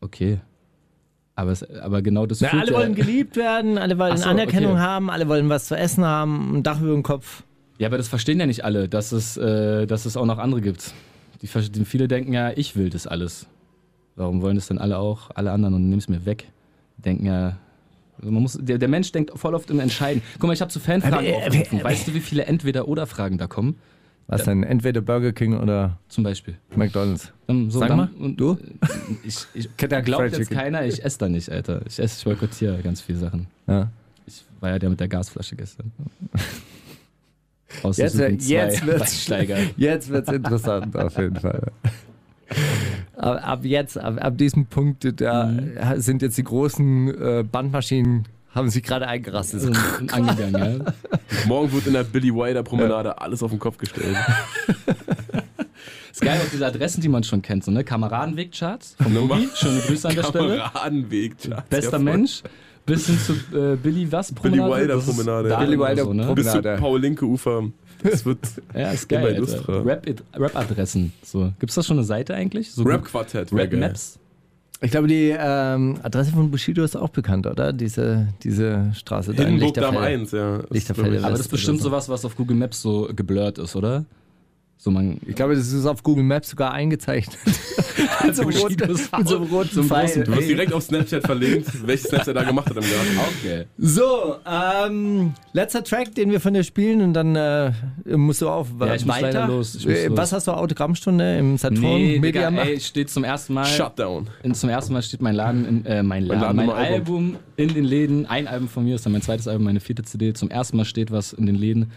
okay. Aber, es, aber genau das führt alle ja, wollen geliebt werden, alle wollen so, Anerkennung okay. haben, alle wollen was zu essen haben, ein Dach über dem Kopf. Ja, aber das verstehen ja nicht alle, dass es, äh, dass es auch noch andere gibt. Die, die, viele denken ja, ich will das alles. Warum wollen das denn alle auch, alle anderen und nimm es mir weg? Denken ja, also man muss, der, der Mensch denkt voll oft im Entscheiden. Guck mal, ich habe zu Fanfragen äh, aufgerufen. Weißt du, wie viele Entweder-Oder-Fragen da kommen? Was denn? Entweder Burger King oder Zum Beispiel. McDonalds. Ähm, so, Sag dann- mal, und, du? äh, Ich, ich, da glaubt jetzt keiner, ich esse da nicht, Alter. Ich esse, ich boykottiere ganz viele Sachen. Ja. Ich war ja der mit der Gasflasche gestern. Aus Jetzt, jetzt wird's. Jetzt wird es interessant, auf jeden Fall. Ab, ab jetzt, ab, ab diesem Punkt, da Mhm. sind jetzt die großen äh, Bandmaschinen, haben sich gerade eingerastet. So, sind angegangen, ja. Morgen wird in der Billy Wilder Promenade alles auf den Kopf gestellt. Ist geil, auch diese Adressen, die man schon kennt, so, ne? Kameradenweg-Charts vom Nummer- Boogie. Schöne Grüße an der Stelle. Kameradenweg. Bester Mensch. Bis hin zu äh, Billy was? Promenade? Wilder Das ist Promenade. Billy Wilder so, ne? Promenade. Bis zu Promenade. Paul-Linke Ufer. Das wird Ja, ist Immer geil. Alter. Rap- Rap-Adressen. So. Gibt es da schon eine Seite eigentlich? So Rap-Quartett. wäre Rap geil. Maps. Ich glaube, die ähm, Adresse von Bushido ist auch bekannt, oder? Diese, diese Straße da in Hindenburg Lichterfelde. 1, ja. Ist, Aber das ist bestimmt so. sowas, was auf Google Maps so geblurrt ist, oder? So man. Ich glaube, das ist auf Google Maps sogar eingezeichnet. mit so einem roten, mit so einem roten Pfeil. Du wirst direkt auf Snapchat verlinkt, welches Snapchat er da gemacht hat im Jahr. Okay. So, ähm, letzter Track, den wir von dir spielen und dann äh, musst du auf Ja, ich weiter. los, ich muss Äh, los. Was hast du, Autogrammstunde im Saturn Nee, Media Digga, ey, steht zum ersten Mal. Shutdown. In, zum ersten Mal steht mein Laden, in, äh, mein Laden, Laden mein im Album. Album in den Läden. Ein Album von mir ist dann mein zweites Album, meine vierte CD. Zum ersten Mal steht was in den Läden.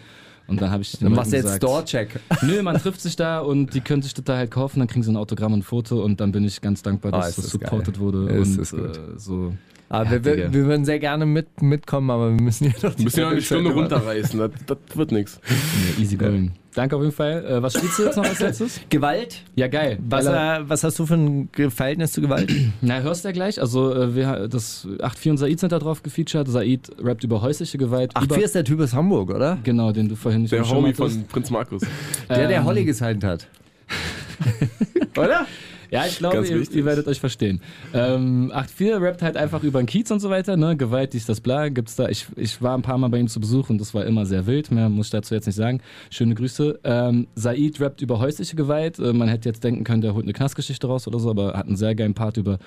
Und dann habe ich den Dann machst du jetzt Store-Check. Nö, man trifft sich da und die können sich das da halt kaufen, dann kriegen sie ein Autogramm und ein Foto und dann bin ich ganz dankbar, Ah, dass ist das das supported geil. wurde. Ist und das gut. Äh, so. Aber Ja, wir, wir, wir würden sehr gerne mit, mitkommen, aber wir müssen hier noch Wir müssen ja noch eine Stunde Zeit runterreißen, das, das wird nichts. Nee, easy going. Danke auf jeden Fall. Äh, was spielst du jetzt noch als letztes? Gewalt? Ja, geil. Was, äh, was hast du für ein Verhältnis zu Gewalt? Na, hörst du ja gleich. Also, äh, wir, das 8.4 und Said sind da drauf gefeatured. Said rappt über häusliche Gewalt. Ach, über, vier ist der Typ aus Hamburg, oder? Genau, den du vorhin nicht Der Homie von Prinz Markus. Der, der Ähm, Holly gesigned hat. oder? Ja, ich glaube, ihr, ihr werdet euch verstehen. Ähm, 8.4 rappt halt einfach über den Kiez und so weiter, ne? Gewalt, dies, das, bla. Gibt's da. Ich, ich war ein paar Mal bei ihm zu Besuch und das war immer sehr wild. Mehr muss ich dazu jetzt nicht sagen. Schöne Grüße. Ähm, Said rappt über häusliche Gewalt. Äh, man hätte jetzt denken können, der holt eine Knastgeschichte raus oder so, aber hat einen sehr geilen Part über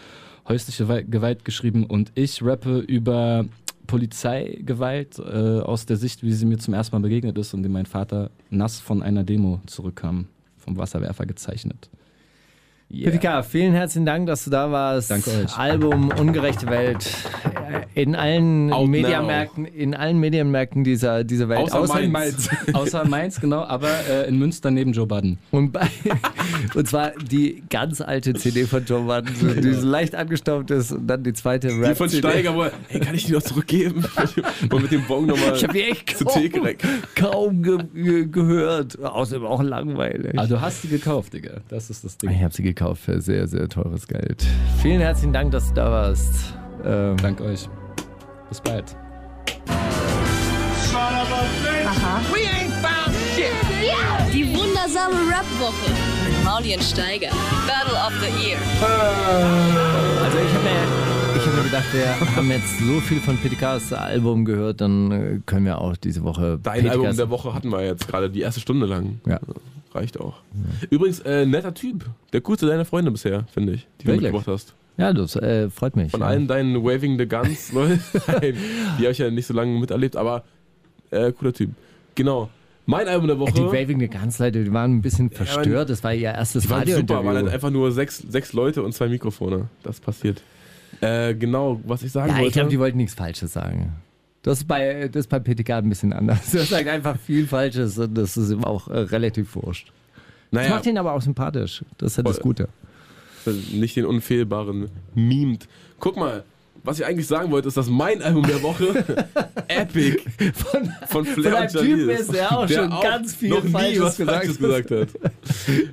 häusliche Gewalt geschrieben und ich rappe über Polizeigewalt äh, aus der Sicht, wie sie mir zum ersten Mal begegnet ist und wie mein Vater nass von einer Demo zurückkam, vom Wasserwerfer gezeichnet. Yeah. Pipika, vielen herzlichen Dank, dass du da warst. Danke euch. Album Ungerechte Welt. In allen Out Mediamärkten, in allen Medienmärkten dieser, dieser Welt. Außer in Mainz. Außer Mainz, genau, aber äh, in Münster neben Joe Budden. Und, bei, und zwar die ganz alte CD von Joe Budden, so, die so leicht angestaubt ist und dann die zweite Rap. Die von Steiger, wo er, hey, kann ich die noch zurückgeben? Und mit dem Bon nochmal Ich habe die echt kaum, kaum ge ge gehört. Außerdem auch langweilig. Aber du hast die gekauft, Digga. Das ist das Ding. ich habe sie gekauft für sehr, sehr teures Geld. Vielen herzlichen Dank, dass du da warst. Ähm, Dank euch. Bis bald. Die wundersame Rap-Woche mit Maulien Steiger. Battle of the Year. Also ich habe mir, ich hab mir gedacht, wir haben jetzt so viel von PTKs Album gehört, dann können wir auch diese Woche Dein PTKs Album der Woche hatten wir jetzt gerade die erste Stunde lang. Ja. Reicht auch. Übrigens, äh, netter Typ. Der coolste deiner Freunde bisher, finde ich, die du Wirklich? mitgebracht hast. Ja, das äh, freut mich. Von ja. allen deinen Waving the Guns, Leute, Nein, die habe ich ja nicht so lange miterlebt, aber äh, cooler Typ. Genau. Mein Album der Woche. Die Waving the Guns Leute, die waren ein bisschen verstört. Das war ihr erstes Die waren super, Radiointerview. waren halt einfach nur sechs, sechs Leute und zwei Mikrofone. Das passiert. Äh, genau, was ich sagen ja, wollte. ich glaube, die wollten nichts Falsches sagen. Das ist bei, das ist bei PTK ein bisschen anders. Das sagt einfach viel Falsches und das ist ihm auch äh, relativ wurscht. Das naja, macht ihn aber auch sympathisch. Das ist ja das. Gute. nicht den unfehlbaren mimt. Guck mal, was ich eigentlich sagen wollte, ist, dass mein Album der Woche Epic von, von Flair von einem und Typen ist, der auch schon ganz viel noch nie Falsches was gesagt Falsches gesagt hat.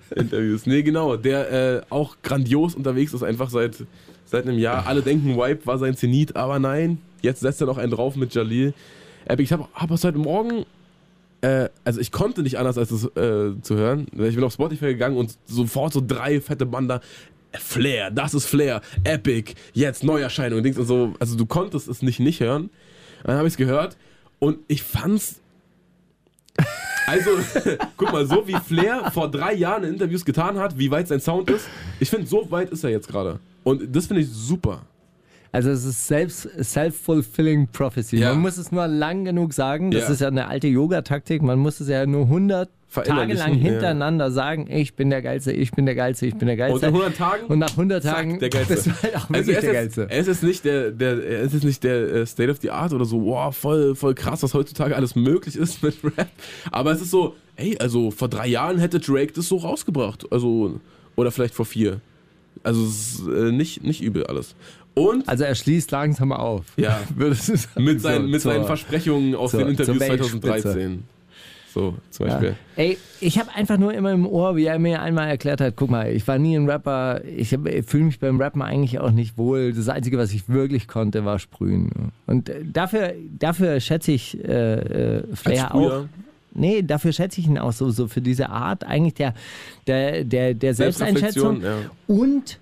Interviews. Nee, genau, der äh, auch grandios unterwegs ist, einfach seit, seit einem Jahr. Alle denken, Wipe war sein Zenit, aber nein, jetzt setzt er noch einen drauf mit Jalil. Ich habe hab was heute Morgen äh, also ich konnte nicht anders, als das äh, zu hören. Ich bin auf Spotify gegangen und sofort so drei fette Bander. Flair, das ist Flair, Epic, jetzt Neuerscheinung Dings und so. Also du konntest es nicht nicht hören. Dann habe ich es gehört und ich fand's. Also, guck mal, so wie Flair vor drei Jahren in Interviews getan hat, wie weit sein Sound ist, ich finde, so weit ist er jetzt gerade. Und das finde ich super. Also es ist selbst self-fulfilling prophecy. Ja. Man muss es nur lang genug sagen. Das Ja. ist ja eine alte Yoga-Taktik. Man muss es ja nur 100 Tage lang ja. hintereinander sagen, ich bin der Geilste, ich bin der Geilste, ich bin der Geilste. Und in 100 Tagen Und nach 100 Zack, Tagen der Geilste. bist du halt auch Also wirklich er der ist, Geilste. er ist nicht der, der, er ist nicht der äh, State of the Art oder so, wow, voll, voll krass, was heutzutage alles möglich ist mit Rap. Aber es ist so, ey, also vor drei Jahren hätte Drake das so rausgebracht. Also, oder vielleicht vor vier. Also es ist äh, nicht, nicht übel alles. Und Also er schließt langsam auf. Ja. Mit, seinen, So, mit seinen Versprechungen aus zur- den Interviews zur Weltspitze. 2013. So zum Ja. Beispiel. Ey, ich habe einfach nur immer im Ohr, wie er mir einmal erklärt hat, guck mal, ich war nie ein Rapper, ich, ich fühle mich beim Rappen eigentlich auch nicht wohl. Das Einzige, was ich wirklich konnte, war sprühen. Und äh, dafür, dafür schätze ich äh, äh, Flair auch. Nee, dafür schätze ich ihn auch so, so für diese Art eigentlich der, der, der, der Selbsteinschätzung. Selbstreflexion, Und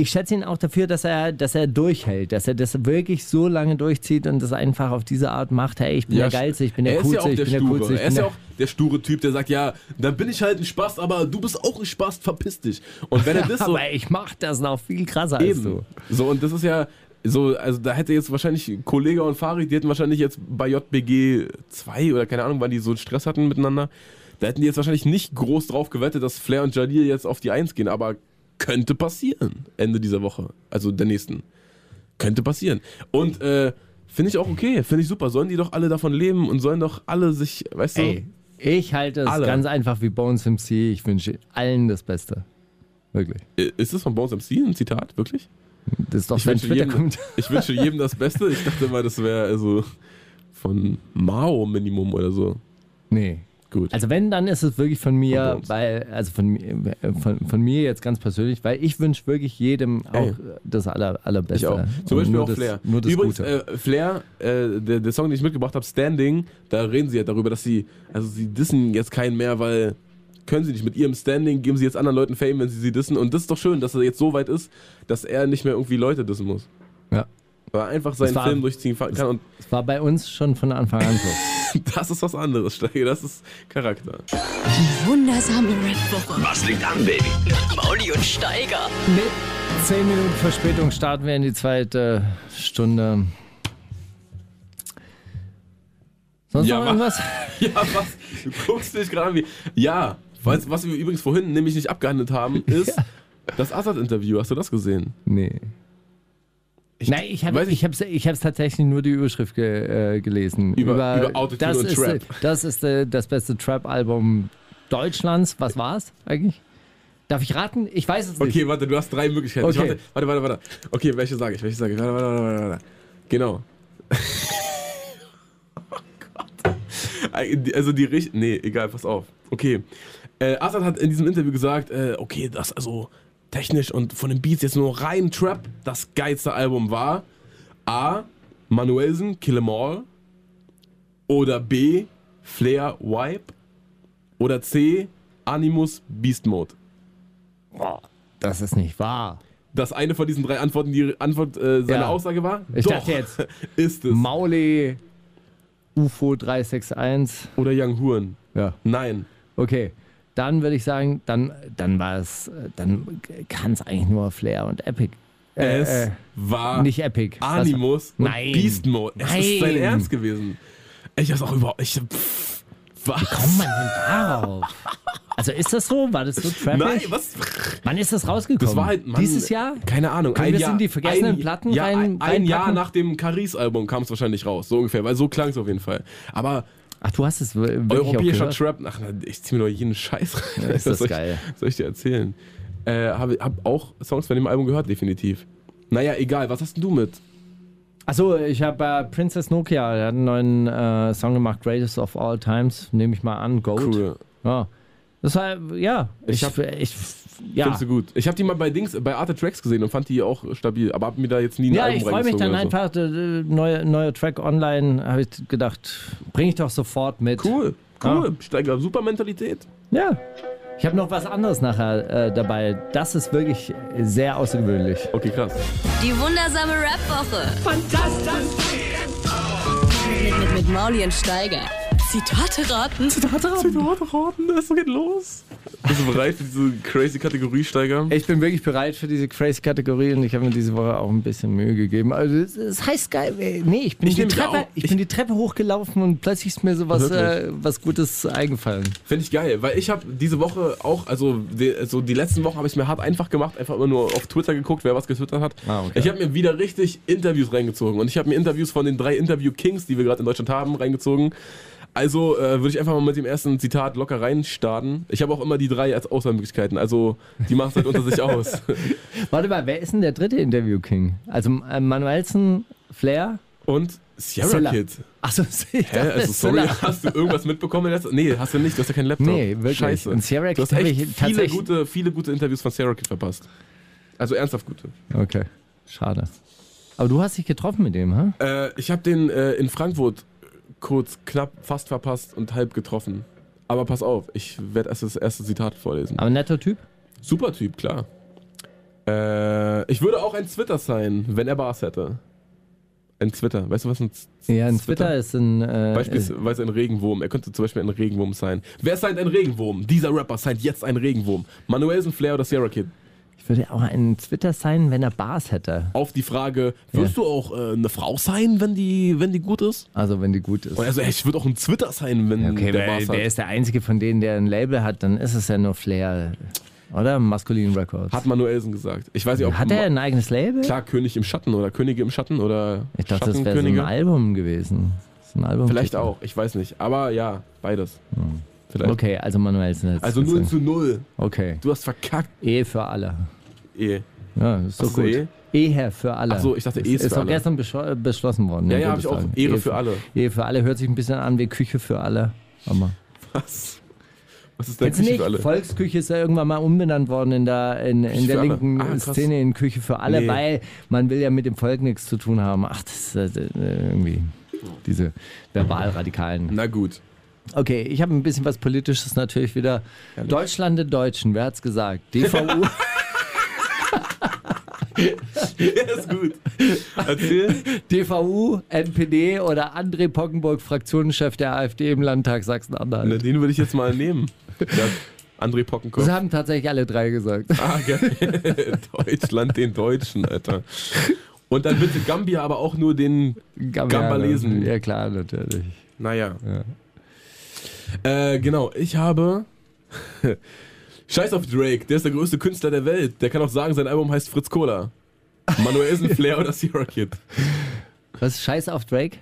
ich schätze ihn auch dafür, dass er, dass er durchhält, dass er das wirklich so lange durchzieht und das einfach auf diese Art macht. Hey, ich bin der Geilste, ich bin der er ja Coolste, auch ich bin der. Coolste. Er ist ja auch der sture Typ, der sagt, ja, dann bin ich halt ein Spaß, aber du bist auch ein Spaß, verpiss dich. Und wenn er das so Aber ich mach das noch viel krasser als Eben. du. So, und das ist ja so, also da hätte jetzt wahrscheinlich Kollege und Farid, die hätten wahrscheinlich jetzt bei JBG 2 oder keine Ahnung, wann die so Stress hatten miteinander, da hätten die jetzt wahrscheinlich nicht groß drauf gewettet, dass Flair und Jalil jetzt auf die 1 gehen, aber könnte passieren Ende dieser Woche, also der nächsten. Könnte passieren. Und äh, finde ich auch okay, finde ich super. Sollen die doch alle davon leben und sollen doch alle sich, weißt du, Ey, ich halte es Alle. ganz einfach wie Bones MC. Ich wünsche allen das Beste. Wirklich. ist das von Bones MC ein Zitat, wirklich? Das ist doch Ich wünsche, jedem, ich wünsche jedem das Beste. Ich dachte immer, das wäre also von Mao Minimum oder so. Nee. Gut. Also wenn, dann ist es wirklich von mir, weil, also von, mir- von, von mir jetzt ganz persönlich, weil ich wünsche wirklich jedem auch Ey. das aller, allerbeste. ich auch. Zum Und Beispiel nur auch das, Flair. Nur das Übrigens, Gute. äh, Flair, äh, der, der Song, den ich mitgebracht habe, Standing, da reden sie ja darüber, dass sie, also sie dissen jetzt keinen mehr, weil können sie nicht. Mit ihrem Standing geben sie jetzt anderen Leuten Fame, wenn sie sie dissen. Und das ist doch schön, dass er jetzt so weit ist, dass er nicht mehr irgendwie Leute dissen muss. ja. Weil er einfach seinen war- Film durchziehen kann. Und Das war bei uns schon von Anfang an so. das ist was anderes, Steiger. Das ist Charakter. Wundersame Red Woche. Was liegt an, Baby? Mauli und Steiger. Mit 10 Minuten Verspätung starten wir in die zweite Stunde. Sonst Ja, noch wa- irgendwas? Ja, was? Du guckst dich gerade an wie. Ja, was, was wir übrigens vorhin nämlich nicht abgehandelt haben, ist das Assad-Interview. Hast du das gesehen? Nee. Ich, Nein, ich habe ich hab's, ich hab's tatsächlich nur die Überschrift ge, äh, gelesen. Über- über Autotune das und ist, Trap. äh, Das ist äh, das beste Trap-Album Deutschlands. Was war's eigentlich? Darf ich raten? Ich weiß es nicht. Okay, warte, du hast drei Möglichkeiten. Ich, Okay. warte, warte, warte, warte. Okay, welche sage ich? Welche sage ich? Warte, warte, warte, warte. Genau. oh Gott. Also die Richt. Nee, egal, pass auf. Okay. Äh, Assad hat in diesem Interview gesagt, äh, okay, das also technisch und von den Beats jetzt nur rein Trap das geilste Album war. A. Manuelsen, Kill 'Em All. Oder B. Flair, Wipe. Oder C. Animus, Beast Mode. Boah, das ist nicht wahr. dass eine von diesen drei Antworten die Antwort äh, seine Ja. Aussage war? Ich Doch, dachte jetzt, ist es. Mauli UFO 361. Oder Young Huren. Ja. Nein. Okay. Dann würde ich sagen, dann, dann war es, dann kann es eigentlich nur Flair und Epic. Äh, es äh, war nicht Epic. Animus und Nein. Beast Mode. Es Nein. ist sein Ernst gewesen. Ich hab's auch überhaupt. Ich, pff, was? Kommt man denn darauf? Also ist das so? War das so trappig? Nein, was? Wann ist das rausgekommen? Das war halt. Mann, Dieses Jahr? Keine Ahnung. Können ein wir es Jahr, in die vergessenen ein, Platten ja, rein- ein, ein Jahr nach dem Caris-Album kam es wahrscheinlich raus. So ungefähr. Weil so klang es auf jeden Fall. Aber Ach, du hast es wirklich europäischer? Trap. Ach, ich zieh mir doch jeden Scheiß rein. Ja, ist Was das soll ich, geil. Soll ich dir erzählen? Äh, hab, hab auch Songs von dem Album gehört, definitiv. Naja, egal. Was hast denn du mit? Achso, ich habe äh, Princess Nokia, der hat einen neuen äh, Song gemacht, Greatest of All Times, nehme ich mal an, Goat. Cool. Ja. Das war, ja, Ich ich, hab- ich, ja. Findest du gut? Ich habe die mal bei Dings, bei Arte Tracks gesehen und fand die auch stabil, aber hab mir da jetzt nie ein Ja, Album ich freue mich dann oder einfach, äh, neuer neuer Track online, habe ich gedacht, bringe ich doch sofort mit. So. Cool, cool. Steiger, super Mentalität. Ja. Ich habe noch was anderes nachher äh, dabei. Das ist wirklich sehr außergewöhnlich. Okay, krass. Die wundersame Rap-Woche. Fantastisch. Mit, mit, mit Mauli und Steiger. Zitate raten. Zitate raten, es geht los. Bist du bereit für diese crazy Kategorie, Steiger? Ich bin wirklich bereit für diese crazy Kategorie und ich habe mir diese Woche auch ein bisschen Mühe gegeben. Also es, es heißt geil. Nee, ich bin, Ich die, Treppe, ich Ich- bin die Treppe hochgelaufen und plötzlich ist mir so was, äh, was Gutes eingefallen. Finde ich geil, weil ich habe diese Woche auch, also die, also die letzten Wochen habe ich mir hart einfach gemacht, einfach immer nur auf Twitter geguckt, wer was getwittert hat. Ah, okay. Ich habe mir wieder richtig Interviews reingezogen und ich habe mir Interviews von den drei Interview-Kings, die wir gerade in Deutschland haben, reingezogen. Also äh, würde ich einfach mal mit dem ersten Zitat locker reinstarten. Ich habe auch immer die drei als Auswahlmöglichkeiten, also die machen es halt unter sich aus. Warte mal, wer ist denn der dritte Interview-King? Also äh, Manuelsen, Flair? Und Sierra Silla. Kid. Achso, Hä? Also, sorry, hast du irgendwas mitbekommen? in letzter- Nee, hast du nicht, du hast ja keinen Laptop. Nee, wirklich. Scheiße. Und Sierra du hast Kid echt ich viele gute, viele gute Interviews von Sierra Kid verpasst. Also ernsthaft gute. Okay, schade. Aber du hast dich getroffen mit dem, ha? Äh, ich habe den äh, in Frankfurt kurz knapp fast verpasst und halb getroffen. Aber pass auf, ich werde erst das erste Zitat vorlesen. Aber netter Typ? Super Typ, klar. Äh, ich würde auch ein Twitter sein, wenn er Bars hätte. Ein Twitter. Weißt du, was ein Z Ja, ein Twitter ist ein. Äh, Beispielsweise ein Regenwurm. Er könnte zum Beispiel ein Regenwurm sein. Wer seid ein Regenwurm? Dieser Rapper seid jetzt ein Regenwurm. Manuelsen, Flair oder Sierra Kid? Würde auch ein Twitter sein, wenn er Bars hätte. Auf die Frage, wirst du auch äh, eine Frau sein, wenn die, wenn die gut ist? Also, wenn die gut ist. So, ey, ich würde auch ein Twitter sein, wenn Okay, der Bars der hat. ist der einzige von denen, der ein Label hat, dann ist es ja nur Flair. Oder? Maskulin Records. Hat Manuelsen gesagt. Ich weiß nicht, ob Hat er ein eigenes Label? klar König im Schatten oder Könige im Schatten oder Ich dachte, das wäre so ein. Album gewesen. Ist ein Album Vielleicht auch, ich weiß nicht. Aber ja, beides. Vielleicht. Okay, also Manuelsen jetzt. Also 0 zu 0. Okay. Du hast verkackt. Ehe für alle. Eh. Ja, ist doch du gut. eh? Ehe für alle. Ach so, ich dachte, ist, Ehe ist ist für alle. gestern beschlo- beschlossen worden. Ja, im ja, habe ich auch. Ehre für alle. Ehe für alle hört sich ein bisschen an wie Küche für alle. Aber Was? Was ist denn Küche nicht? für alle? Volksküche ist ja irgendwann mal umbenannt worden in der, in, in der linken Ah. Szene in Küche für alle, Nee. weil man will ja mit dem Volk nichts zu tun haben. Ach, das ist äh, irgendwie diese Verbalradikalen. Na gut. Okay, ich habe ein bisschen was Politisches natürlich wieder. Deutschland der Deutschen, wer hat's gesagt? DVU. Ja, ist gut. Erzähl. DVU, NPD oder André Pockenburg, Fraktionschef der AfD im Landtag Na, Sachsen-Anhalt. den würde ich jetzt mal nehmen. Ja, André Pockenkopf. Das haben tatsächlich alle drei gesagt. Ah, geil. Deutschland den Deutschen, Alter. Und dann bitte Gambia, aber auch nur den Gambalesen. Ja, klar, natürlich. Naja. Äh, genau, ich habe. Scheiß auf Drake, der ist der größte Künstler der Welt. Der kann auch sagen, sein Album heißt Fritz Cola. Manuelsen, Flair oder Sierra Kid. Was ist Scheiß auf Drake?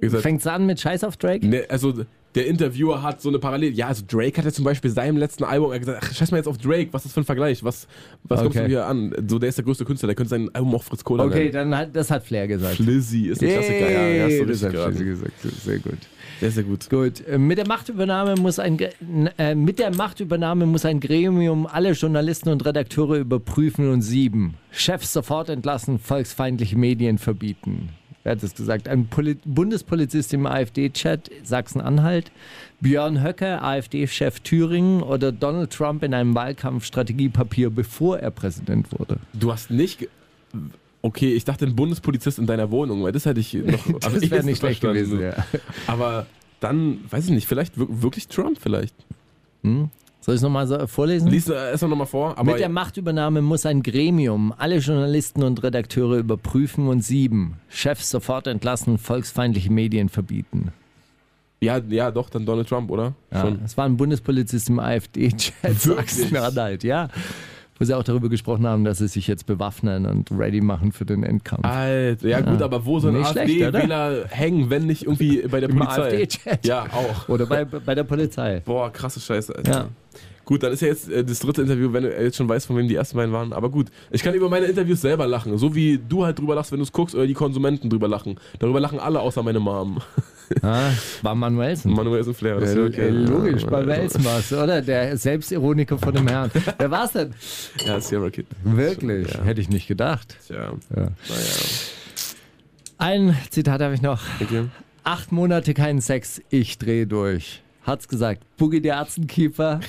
Gesagt, Fängt's an mit Scheiß auf Drake? ne, also der Interviewer hat so eine Parallele. Ja, also Drake hat ja zum Beispiel seinem letzten Album er gesagt, ach, scheiß mal jetzt auf Drake, was ist das für ein Vergleich? Was, was kommst Okay. du hier an? So, der ist der größte Künstler, der könnte sein Album auch Fritz Cola Okay, nennen. dann hat, das hat Flair gesagt. Flizzy ist ein Klassiker, ja, ja, hast du das richtig geraten. gesagt. Sehr gut. Sehr, sehr gut. Gut, äh, mit der Machtübernahme muss ein äh, mit der Machtübernahme muss ein Gremium alle Journalisten und Redakteure überprüfen und sieben. Chefs sofort entlassen, volksfeindliche Medien verbieten. Wer hat das gesagt? Ein Poli Bundespolizist im AfD-Chat Sachsen-Anhalt, Björn Höcke, AfD-Chef Thüringen oder Donald Trump in einem Wahlkampfstrategiepapier, bevor er Präsident wurde. Du hast nicht. Okay, ich dachte, ein Bundespolizist in deiner Wohnung, weil das hätte ich noch. Das wäre nicht schlecht gewesen. Ja. Aber dann, weiß ich nicht, vielleicht wir- wirklich Trump vielleicht. Soll ich es nochmal so vorlesen? Lies äh, erstmal nochmal vor. Mit der Machtübernahme muss ein Gremium alle Journalisten und Redakteure überprüfen und sieben. Chefs sofort entlassen, volksfeindliche Medien verbieten. ja, ja, doch, dann Donald Trump, oder? Ja, Schon. es war ein Bundespolizist im AfD-Chat? Sachsen-Anhalt, ja. Wo sie auch darüber gesprochen haben, dass sie sich jetzt bewaffnen und ready machen für den Endkampf. Alter, ja gut, aber wo sollen Nicht schlecht, AfD-Wähler hängen, wenn nicht irgendwie bei der Im Polizei? Ja, auch. Oder bei, bei der Polizei. Boah, krasse Scheiße, Alter. Ja. Gut, dann ist ja jetzt äh, das dritte Interview, wenn du jetzt schon weißt, von wem die ersten beiden waren. Aber gut, ich kann über meine Interviews selber lachen. So wie du halt drüber lachst, wenn du es guckst, oder die Konsumenten drüber lachen. Darüber lachen alle, außer meine Mom. Ah, war Manuelsen. Manuel ist ein Flair. das Ja, ist okay. äh, logisch, Ja, bei Welsen war's, oder? Der Selbstironiker von dem Herrn. Wer war's denn? Ja, Sierra Kid. Wirklich? Ja. Hätte ich nicht gedacht. Tja, Ja. naja. Ein Zitat habe ich noch. Okay. Acht Monate keinen Sex, ich drehe durch. Hat's gesagt. Boogie der Atzenkiefer,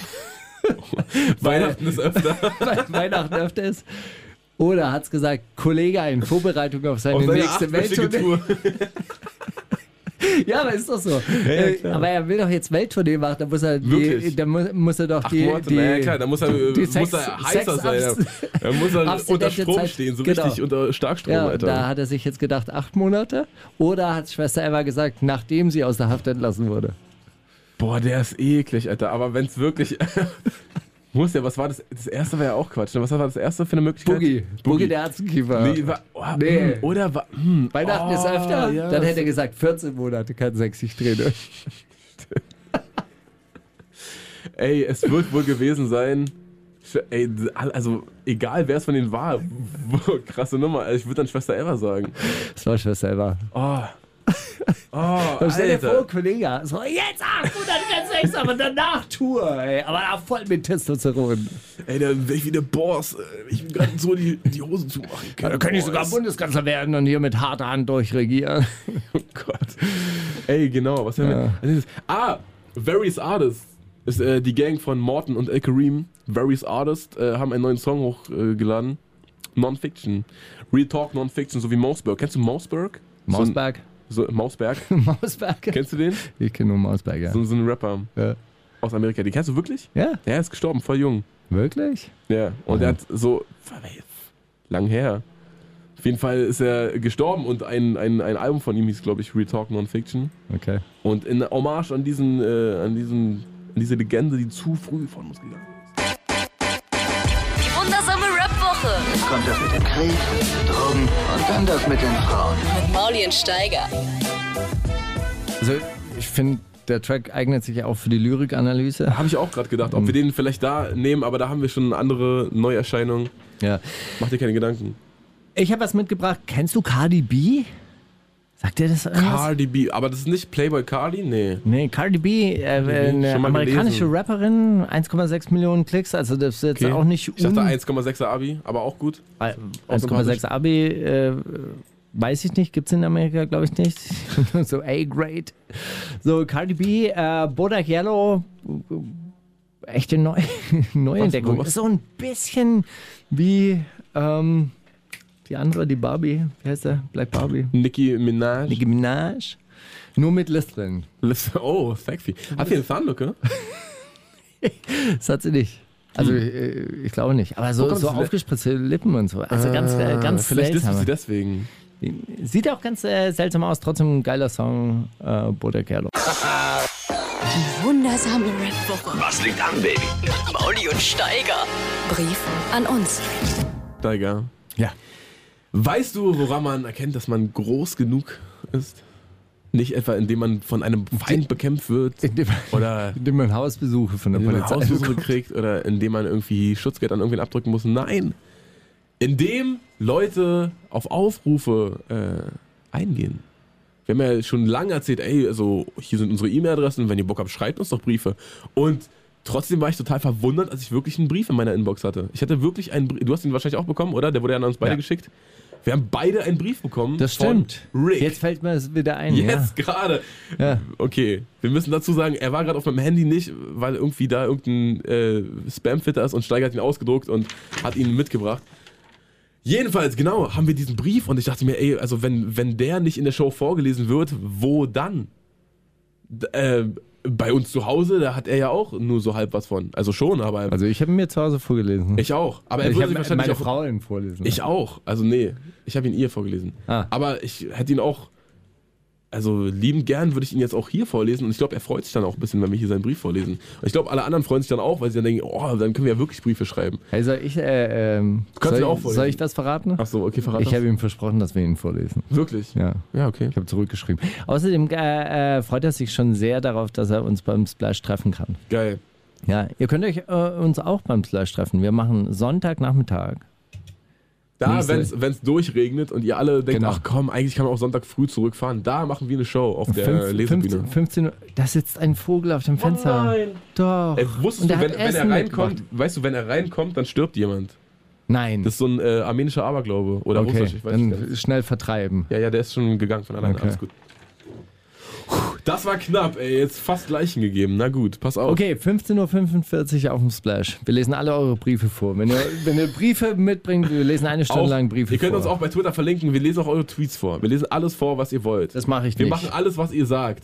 Weihnachten ist öfter. weil Weihnachten öfter ist. Oder hat's gesagt, Kollege in Vorbereitung auf seine Auf seine nächste Welttournee. Ja, aber ist doch so. Äh, aber er will doch jetzt Welttournee machen, da muss er, die, da muss, muss er doch Acht die, Monate, die naja klar, da muss er, die muss Sex- er heißer sein. Er muss er unter Strom Zeit- stehen, so genau. richtig unter Starkstrom, Ja, Alter. da hat er sich jetzt gedacht, acht Monate. Oder hat Schwester Emma gesagt, nachdem sie aus der Haft entlassen wurde? Boah, der ist eklig, Alter. Aber wenn es wirklich. muss ja, was war das? Das erste war ja auch Quatsch. ne? Was war das erste für eine Möglichkeit? Boogie. Boogie der Atzenkiefer. Nee, war, oh, Nee. hm, Oder war. Hm, Weihnachten ist oh, öfter. ja, Dann hätte er gesagt, 14 Monate kann Sex ich drehen. Ey, es wird wohl gewesen sein. Ey, also egal wer es von denen war, krasse Nummer. Also, Ich würde dann Schwester Eva sagen. Das war Schwester Emma. Oh, Oh, Stell dir vor, Kollege, so jetzt 806, aber danach Tour, ey. Aber auch voll mit Testosteron. Ey, da wäre ich wie der Boss. Ich will gerade so die, die Hosen zumachen. Ja, da könnte ich sogar Bundeskanzler werden und hier mit harter Hand durchregieren. Oh Gott. Ey, genau. Was haben wir? Ist das? Ah, Various Artists ist äh, die Gang von Morton und El Kareem. Various Artists äh, haben einen neuen Song hochgeladen. Äh. Non-Fiction. Real Talk Non-Fiction, so wie Mausberg. Kennst du Mausberg? Mausberg? So, so, Mausberg. Mausberg? Kennst du den? Ich kenne nur Mausberg, ja. So, so ein Rapper ja. aus Amerika. Den kennst du wirklich? Ja, Der ist gestorben, voll jung. wirklich? Ja. Und er hat so. Lang her. Auf jeden Fall ist er gestorben und ein, ein, ein Album von ihm hieß, glaube ich, Real Talk Non-Fiction. Okay. Und in Hommage an diesen, äh, an diesen, an diese Legende, die zu früh von uns gegangen ist. Die wundersame Rap-Woche Jetzt kommt das mit dem Krieg, Drogen und dann das mit den Frauen. mit Mauli und Steiger. Also, ich finde, der Track eignet sich auch für die Lyrikanalyse. Habe ich auch gerade gedacht, ob wir den vielleicht da nehmen, aber da haben wir schon eine andere Neuerscheinung. Ja. Mach dir keine Gedanken. Ich habe was mitgebracht. Kennst du Cardi B? Sagt dir das irgendwas? Cardi B, aber das ist nicht Playboy Cardi? Nee. Nee, Cardi B, äh, eine amerikanische gelesen. Rapperin, 1,6 Millionen Klicks, also das ist jetzt Okay. auch nicht Ich dachte un- 1,6er Abi, aber auch gut. Äh, Automatisch. 1,6 Abi, äh, weiß ich nicht, gibt es in Amerika, glaube ich nicht. so A-Grade. So, Cardi B, äh, Bodak Yellow, äh, echte Neu Neuentdeckung. was? Ist so ein bisschen wie ähm, die andere, die Barbie, wie heißt der? Black Barbie. Nicki Minaj. Nicki Minaj. Nur mit Listeln. Oh, sexy. Hat sie eine Zahnlücke? Das hat sie nicht. Also äh, ich glaube nicht. Aber so, so aufgespritzte Lippen und so. Also ganz, äh, Ah, ganz Vielleicht ist seltsam. sie deswegen. Sieht auch ganz äh, seltsam aus, trotzdem ein geiler Song, äh, Bodak Yellow. Wundersame Rap-Woche. Was liegt an, Baby? Mauli und Steiger. Brief an uns. Steiger. Ja. Weißt du, woran man erkennt, dass man groß genug ist? Nicht etwa, indem man von einem Feind bekämpft wird Indem, oder indem man Hausbesuche von der indem man Polizei Hausbesuche bekommt. kriegt oder indem man irgendwie Schutzgeld an irgendwen abdrücken muss. Nein, indem Leute auf Aufrufe äh, eingehen. Wir haben ja schon lange erzählt, ey, also hier sind unsere E-Mail-Adressen, wenn ihr Bock habt, schreibt uns doch Briefe. Und trotzdem war ich total verwundert, als ich wirklich einen Brief in meiner Inbox hatte. Ich hatte wirklich einen Brief, du hast ihn wahrscheinlich auch bekommen, oder? Der wurde ja an uns beide Ja. geschickt. Wir haben beide einen Brief bekommen. Das stimmt. Rick. Jetzt fällt mir es wieder ein. Jetzt gerade. Ja. Okay, wir müssen dazu sagen, er war gerade auf meinem Handy nicht, weil irgendwie da irgendein äh, Spam-Fitter ist und Steiger hat ihn ausgedruckt und hat ihn mitgebracht. Jedenfalls, genau, haben wir diesen Brief und ich dachte mir, ey, also wenn, wenn der nicht in der Show vorgelesen wird, wo dann? D äh, bei uns zu Hause, da hat er ja auch nur so halb was von. Also schon, aber. Also ich habe ihn mir zu Hause vorgelesen. ich auch. Aber er ich würde wahrscheinlich meine auch Frau ihn vorlesen. ich auch. Also nee, ich habe ihn ihr vorgelesen. Ah. Aber ich hätte ihn auch, also liebend gern würde ich ihn jetzt auch hier vorlesen und ich glaube, er freut sich dann auch ein bisschen, wenn wir hier seinen Brief vorlesen. Und ich glaube, alle anderen freuen sich dann auch, weil sie dann denken, oh, dann können wir ja wirklich Briefe schreiben. Hey, soll ich, äh, ähm, kannst soll, auch vorlesen. soll ich das verraten? Ach so, okay, verrat ich habe ihm versprochen, dass wir ihn vorlesen. Wirklich? Ja. Ja, okay. Ich habe zurückgeschrieben. Außerdem äh, äh, freut er sich schon sehr darauf, dass er uns beim Splash treffen kann. Geil. Ja, ihr könnt euch äh, uns auch beim Splash treffen. Wir machen Sonntagnachmittag. Da, wenn es durchregnet und ihr alle denkt, Genau. ach komm, eigentlich kann man auch Sonntag früh zurückfahren, da machen wir eine Show auf der Fünf- Lesebühne. 15, 15 Uhr. Da sitzt ein Vogel auf dem Fenster. nein. Doch. Ey, wusstest Und du, wenn, wenn er reinkommt, weißt du, wenn er reinkommt, dann stirbt jemand. Nein. Das ist so ein äh, armenischer Aberglaube. Oder okay, russisch, ich weiß nicht. dann schnell vertreiben. Ja, ja, der ist schon gegangen von alleine. Okay. Alles gut. Das war knapp, ey. Jetzt fast Leichen gegeben. Na gut, pass auf. Okay, 15.45 Uhr auf dem Splash. Wir lesen alle eure Briefe vor. Wenn ihr, wenn ihr Briefe mitbringt, wir lesen eine Stunde Auch, lang Briefe ihr könnt vor. uns auch bei Twitter verlinken. Wir lesen auch eure Tweets vor. Wir lesen alles vor, was ihr wollt. das mache ich wir nicht. machen alles, was ihr sagt.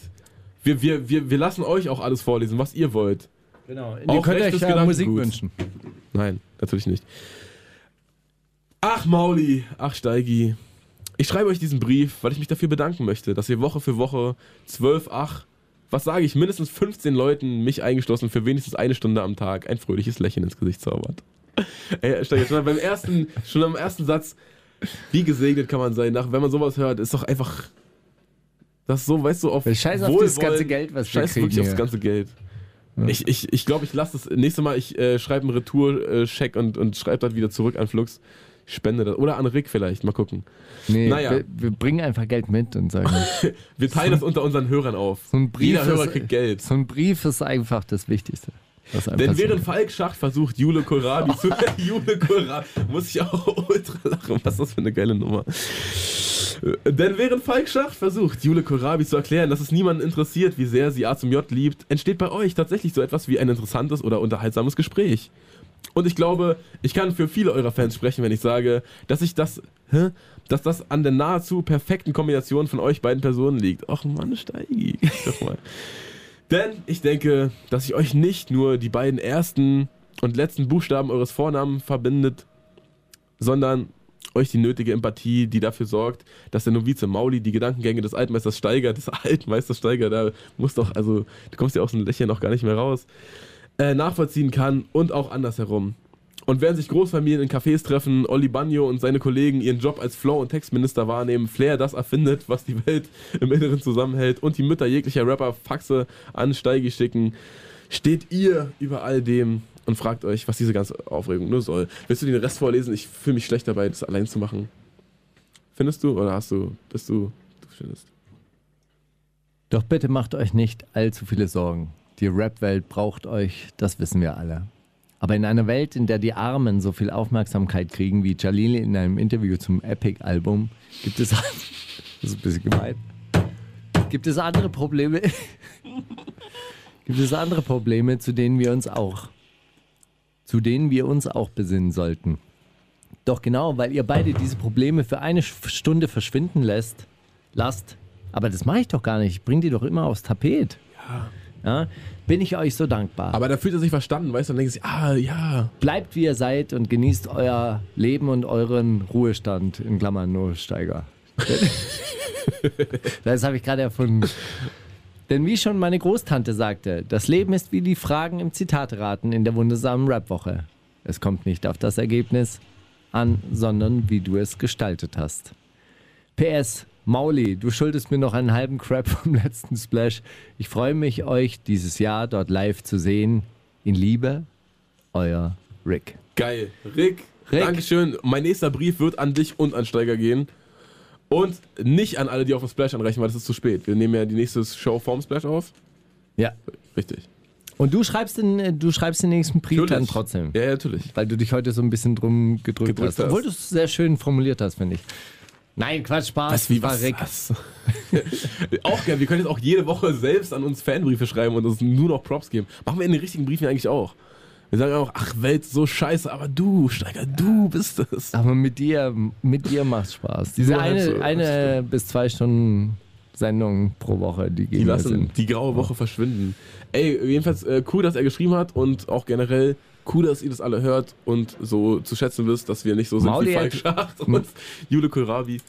Wir, wir, wir, wir lassen euch auch alles vorlesen, was ihr wollt. genau. Ihr Auch könnt euch ja Musik wünschen. Nein, natürlich nicht. Ach, Mauli. Ach, Steigi. Ich schreibe euch diesen Brief, weil ich mich dafür bedanken möchte, dass ihr Woche für Woche zwölf, ach, was sage ich, mindestens 15 Leuten, mich eingeschlossen, für wenigstens eine Stunde am Tag ein fröhliches Lächeln ins Gesicht zaubert. Ey, Steigi, schon beim ersten, schon am ersten Satz, wie gesegnet kann man sein, nach, wenn man sowas hört, ist doch einfach, das so, weißt du, auf Scheiß auf das ganze Geld, was wir Scheiß kriegen wirklich aufs hier. ganze Geld. Ich, ich, ich glaube, ich lasse das nächste Mal, ich äh, schreibe einen Retour-Check und, und schreibe das wieder zurück an Flux. Spende das. Oder an Rick vielleicht, mal gucken. Nee, Naja. wir, wir bringen einfach Geld mit und sagen, Wir teilen das unter unseren Hörern auf. so ein Brief, Jeder Hörer ist, kriegt Geld. so ein Brief ist einfach das Wichtigste. Denn während Falk Schacht versucht, Jule Kohlrabi zu. Jule Kohlrabi. Muss ich auch ultra lachen. Was ist das für eine geile Nummer? Äh, Denn während Falk Schacht versucht, Jule Kohlrabi zu erklären, dass es niemanden interessiert, wie sehr sie A zum J liebt, entsteht bei euch tatsächlich so etwas wie ein interessantes oder unterhaltsames Gespräch. Und ich glaube, ich kann für viele eurer Fans sprechen, wenn ich sage, dass ich das, hä? dass das an der nahezu perfekten Kombination von euch beiden Personen liegt. Och Mann, Steigi, doch mal. Denn ich denke, dass ich euch nicht nur die beiden ersten und letzten Buchstaben eures Vornamen verbindet, sondern euch die nötige Empathie, die dafür sorgt, dass der Novize Mauli die Gedankengänge des Altmeisters Steiger, des Altmeisters Steiger, da muss doch, also du kommst ja aus dem Lächeln noch gar nicht mehr raus, äh, nachvollziehen kann und auch andersherum. Und während sich Großfamilien in Cafés treffen, Olli Bagno und seine Kollegen ihren Job als Flow- und Textminister wahrnehmen, Flair das erfindet, was die Welt im Inneren zusammenhält und die Mütter jeglicher Rapper Faxe an Steigi schicken, steht ihr über all dem und fragt euch, was diese ganze Aufregung nur soll. Willst du den Rest vorlesen? Ich fühle mich schlecht dabei, das allein zu machen. Findest du oder hast du, bist du, du findest? Doch bitte macht euch nicht allzu viele Sorgen. Die Rap-Welt braucht euch, das wissen wir alle. Aber in einer Welt, in der die Armen so viel Aufmerksamkeit kriegen wie Jalil in einem Interview zum Epic-Album, gibt es. Das ist ein bisschen gemein. Gibt es andere Probleme? gibt es andere Probleme, zu denen wir uns auch. zu denen wir uns auch besinnen sollten. Doch genau, weil ihr beide diese Probleme für eine Stunde verschwinden lässt, lasst, aber das mache ich doch gar nicht. Ich bring die doch immer aufs Tapet. Ja. Bin ich euch so dankbar. Aber da fühlt er sich verstanden, weißt du, dann denkst du, ah, ja. Bleibt wie ihr seid und genießt euer Leben und euren Ruhestand, in Klammern nur Steiger. das habe ich gerade erfunden. Denn wie schon meine Großtante sagte, das Leben ist wie die Fragen im Zitateraten in der wundersamen Rapwoche. Es kommt nicht auf das Ergebnis an, sondern wie du es gestaltet hast. PS, Mauli, du schuldest mir noch einen halben Crap vom letzten Splash. Ich freue mich, euch dieses Jahr dort live zu sehen. In Liebe, euer Rick. Geil. Rick, Rick. Dankeschön. Mein nächster Brief wird an dich und an Steiger gehen. Und nicht an alle, die auf dem Splash anrechnen, weil das ist zu spät. Wir nehmen ja die nächste Show vorm Splash auf. Ja. Richtig. Und du schreibst den, du schreibst den nächsten Brief dann trotzdem. Ja, ja, natürlich. Weil du dich heute so ein bisschen drum gedrückt, Gedrückt hast. hast. Obwohl du es sehr schön formuliert hast, finde ich. Nein, Quatsch, Spaß. Was, wie, war was, Rick. was? auch gerne. Wir können jetzt auch jede Woche selbst an uns Fanbriefe schreiben und uns nur noch Props geben. Machen wir in den richtigen Briefen eigentlich auch. Wir sagen auch, ach, Welt so scheiße, aber du, Steiger, du bist es. Aber mit dir, mit dir macht's Spaß. Diese Nur eine, so, das eine bis zwei Stunden Sendung pro Woche, die gehen Die lassen die graue Woche verschwinden. Ey, jedenfalls äh, cool, dass er geschrieben hat und auch generell cool, dass ihr das alle hört und so zu schätzen wisst, dass wir nicht so sind Mauli wie Falk hat- Schacht und Jule Kohlrabi.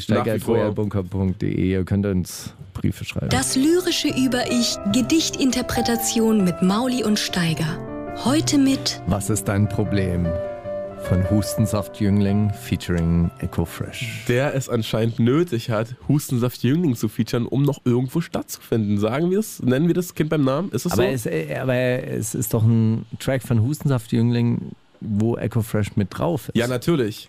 Vor. steiger.royalbunker.de. Ihr könnt uns Briefe schreiben. Das lyrische Über-Ich, Gedichtinterpretation mit Mauli und Steiger. Heute mit Was ist dein Problem? Von Hustensaft Jüngling featuring Echo Fresh. Der es anscheinend nötig hat, Hustensaft Jüngling zu featuren, um noch irgendwo stattzufinden. Sagen wir es? Nennen wir das Kind beim Namen? Ist es Aber, so? es, äh, aber es ist doch ein Track von Hustensaft Jüngling, wo Echo Fresh mit drauf ist. Ja, natürlich.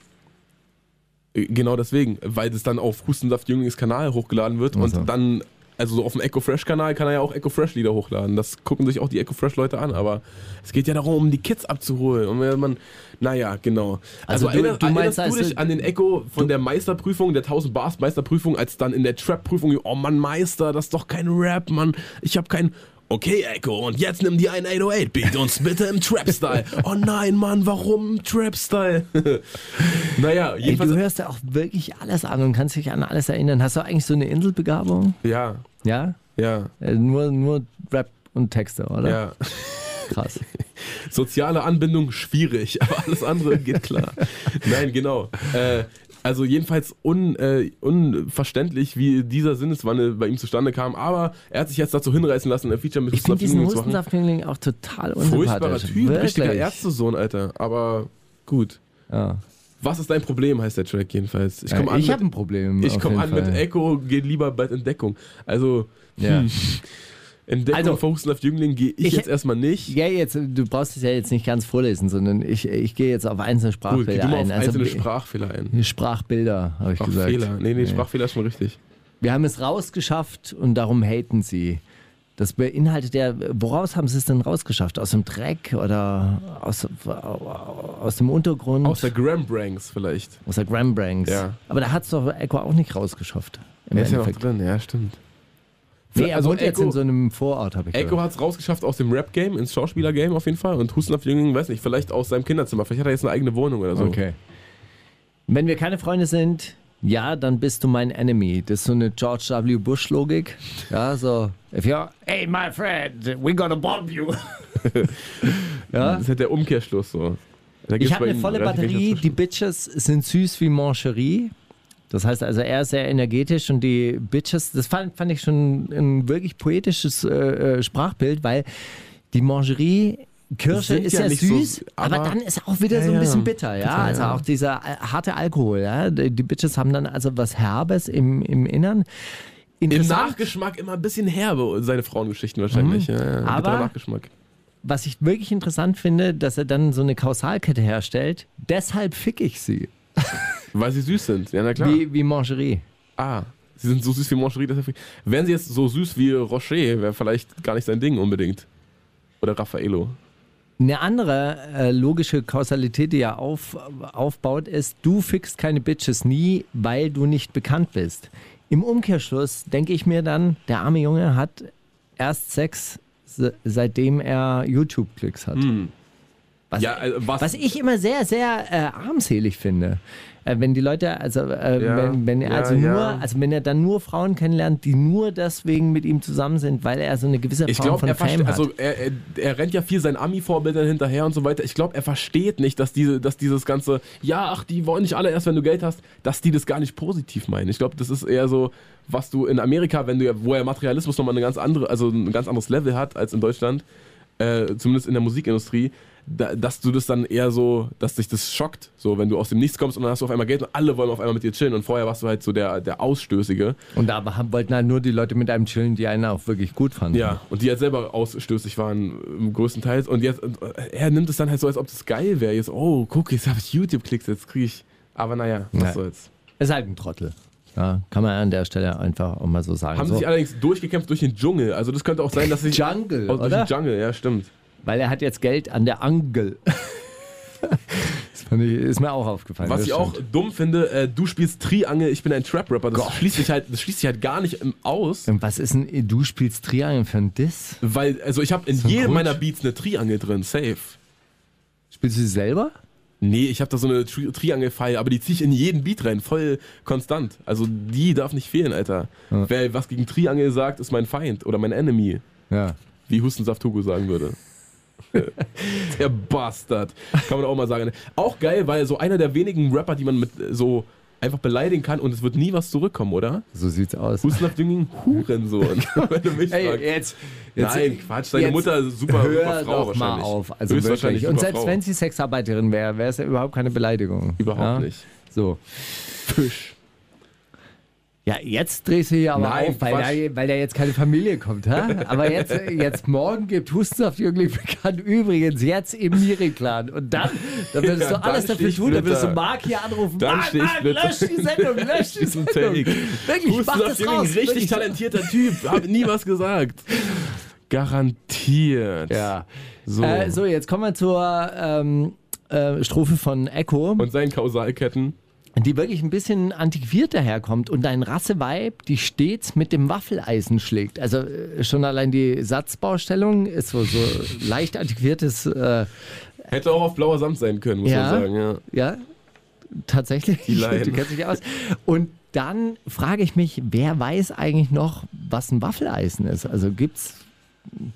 Äh, Genau deswegen, weil es dann auf Hustensaft Jünglings Kanal hochgeladen wird Ach so. und dann, also so auf dem Echo Fresh Kanal kann er ja auch Echo Fresh Lieder hochladen. Das gucken sich auch die Echo Fresh Leute an, aber es geht ja darum, um die Kids abzuholen. Und wenn man, naja, genau. Also Also, du- erinnerst, du meinst, erinnerst du also- dich an den Echo von der Meisterprüfung, der 1000 Bars Meisterprüfung, als dann in der Trap-Prüfung, oh Mann, Meister, das ist doch kein Rap, Mann. Ich hab kein. Okay, Echo, und jetzt nimm dir einen 808-Beat und bitte im Trap-Style. Oh nein, Mann, warum Trap-Style? naja, Ey, jedenfalls. du hörst ja auch wirklich alles an und kannst dich an alles erinnern. Hast du eigentlich so eine Inselbegabung? ja, Ja? ja, Äh, nur, nur Rap und Texte, oder? ja. Krass. Soziale Anbindung schwierig, aber alles andere geht klar. Nein, genau. Äh, also jedenfalls un, äh, unverständlich, wie dieser Sinneswandel bei ihm zustande kam, aber er hat sich jetzt dazu hinreißen lassen, ein Feature mit Ich finde diesen Hustensaft zu machen. Hustensaftjüngling auch total Furchtbarer unsympathisch. Typ, richtiger Wirklich. Ärztesohn, Alter. Aber gut. Ja. Was ist dein Problem, heißt der Track jedenfalls. Ich komme Äh, an, ich habe mit, ein Problem. ich auf komm jeden an mit Fall. Echo, geht lieber bald in Deckung. Also, Ja. hm. Entdeckung Also, Hustensaft Jüngling gehe ich, ich- jetzt erstmal nicht. Ja, jetzt, du brauchst es ja jetzt nicht ganz vorlesen, sondern ich, ich gehe jetzt auf einzelne Gut, Sprachbilder du mal ein. auf einzelne Bi- Sprachfehler ein. Sprachbilder, habe ich gesagt. Sprachfehler. Nee, nee, Sprachfehler ist schon richtig. Wir haben es rausgeschafft und darum haten sie. Das beinhaltet ja, woraus haben sie es denn rausgeschafft? Aus dem Dreck oder aus, aus dem Untergrund? Aus der Graham Branks vielleicht. aus der Grambranks. Ja. Aber da hat es doch Echo auch nicht rausgeschafft. Im Der ist ja noch Endeffekt. drin, ja, stimmt. Nee, er also wohnt jetzt in so einem Vorort, habe ich Echo gehört. hat es rausgeschafft aus dem Rap-Game ins Schauspieler-Game auf jeden Fall. Und Hustensaft Jüngling, weiß nicht, vielleicht aus seinem Kinderzimmer. Vielleicht hat er jetzt eine eigene Wohnung oder so. Okay. Wenn wir keine Freunde sind, ja, dann bist du mein Enemy. Das ist so eine George W. Bush-Logik. Ja, so, if you're, hey, my friend, we gonna bomb you. ja? Das ist halt der Umkehrschluss so. Ich habe eine volle Batterie. Die. Bitches sind süß wie Mancherie. Das heißt also, er ist sehr energetisch und die Bitches, das fand, fand ich schon ein wirklich poetisches äh, äh, Sprachbild, weil die Mangerie. Kirsche ist ja ja, süß, so- aber, aber- dann ist auch wieder Ja, so ein bisschen bitter, ja. Bitter, also ja. auch dieser äh, harte Alkohol, ja. Die Bitches haben dann also was Herbes im, im Innern. Im Nachgeschmack immer ein bisschen herbe, seine Frauengeschichten wahrscheinlich. Ja, ja. Mhm. Aber- Nachgeschmack. was ich wirklich interessant finde, dass er dann so eine Kausalkette herstellt. Deshalb fick ich sie. Weil sie süß sind. Ja, na klar. Wie, wie Mangerie. Ah, sie sind so süß wie Moncherie. deshalb- Wären sie jetzt so süß wie Rocher, wäre vielleicht gar nicht sein Ding unbedingt. Oder Raffaello. Eine andere äh, logische Kausalität, die er auf, aufbaut, ist, du fickst keine Bitches nie, weil du nicht bekannt bist. Im Umkehrschluss denke ich mir dann, der arme Junge hat erst Sex, se- seitdem er YouTube-Klicks hat. Was, Ja, äh, was- was ich immer sehr, sehr äh, armselig finde. Äh, wenn die Leute, also, äh, Ja, wenn, wenn er ja, also nur, also wenn er dann nur Frauen kennenlernt, die nur deswegen mit ihm zusammen sind, weil er so eine gewisse Ich Form von er, Fame hat. also er, er, er rennt ja viel seinen Ami-Vorbildern hinterher und so weiter. Ich glaube, er versteht nicht, dass, diese, dass dieses ganze, ja, ach, die wollen nicht alle erst, wenn du Geld hast, dass die das gar nicht positiv meinen. Ich glaube, das ist eher so, was du in Amerika, wenn du ja, wo ja Materialismus nochmal eine ganz andere, also ein ganz anderes Level hat als in Deutschland, äh, zumindest in der Musikindustrie, da, dass du das dann eher so, dass dich das schockt, so wenn du aus dem Nichts kommst und dann hast du auf einmal Geld und alle wollen auf einmal mit dir chillen und vorher warst du halt so der, der Ausstößige. Und da haben- wollten halt nur die Leute mit einem chillen, die einen auch wirklich gut fanden. Ja, und die halt selber ausstößig waren, ähm, größtenteils. Und jetzt, und, äh, er nimmt es dann halt so, als ob das geil wäre. Jetzt, oh, guck, jetzt habe ich YouTube-Klicks, jetzt kriege ich. Aber naja, was Ja. soll's. Ist halt ein Trottel. Ja, kann man an der Stelle einfach auch mal so sagen. Haben so, sich allerdings durchgekämpft durch den Dschungel. Also, das könnte auch sein, dass sie. Jungle, Oh, durch oder? den Jungle, ja, stimmt. Weil er hat jetzt Geld an der Angel. das ich, ist mir auch aufgefallen. Was ich auch stimmt. dumm finde, äh, du spielst Triangel, ich bin ein Trap-Rapper. Das Gott. schließt, sich halt, das schließt sich halt gar nicht im aus. Und was ist denn, du spielst Triangel für ein Diss? Weil, also, ich habe in jedem Grund. meiner Beats eine Triangel drin, safe. Spielst du sie selber? Nee, ich habe da so eine Tri Triangel-File, aber die ziehe ich in jeden Beat rein, voll konstant. Also die darf nicht fehlen, Alter. Ja. Wer was gegen Triangel sagt, ist mein Feind oder mein Enemy, Ja. wie Hustensaft Hugo sagen würde. der Bastard. Kann man auch mal sagen. Auch geil, weil so einer der wenigen Rapper, die man mit äh, so einfach beleidigen kann und es wird nie was zurückkommen, oder? So sieht's aus. Hustensaft Jüngling, Hurensohn. Wenn du mich fragst. jetzt, Nein, Quatsch, deine jetzt Mutter ist super, hör super Frau doch mal wahrscheinlich. auf. Also wirklich. Und selbst Frau. wenn sie Sexarbeiterin wäre, wäre es ja überhaupt keine Beleidigung. Überhaupt ja? nicht. So. Fisch. Ja, jetzt drehst du hier aber Nein, auf, weil da, weil da jetzt keine Familie kommt. Ha? Aber jetzt, jetzt morgen gibt Hustensaft Jüngling bekannt übrigens jetzt im Miri-Clan. Und dann, dann würdest Ja, du alles dafür tun, dann würdest du. Marc hier anrufen. Dann Marc, Stichsplitter. lösch die Sendung, lösch die Sendung. Wirklich, mach das raus. richtig wirklich. talentierter Typ. Hab nie was gesagt. Garantiert. Ja. So. Äh, so, jetzt kommen wir zur ähm, äh, Strophe von Echo. Und seinen Kausalketten. Die wirklich ein bisschen antiquiert daherkommt und ein Rasseweib, die stets mit dem Waffeleisen schlägt. Also äh, schon allein die Satzbaustellung ist so, so leicht antiquiertes, äh, Hätte auch auf blauer Samt sein können, muss Ja. man sagen. Ja. ja, tatsächlich. Die Laien. Du kennst dich aus. Und dann frage ich mich, wer weiß eigentlich noch, was ein Waffeleisen ist? Also gibt's,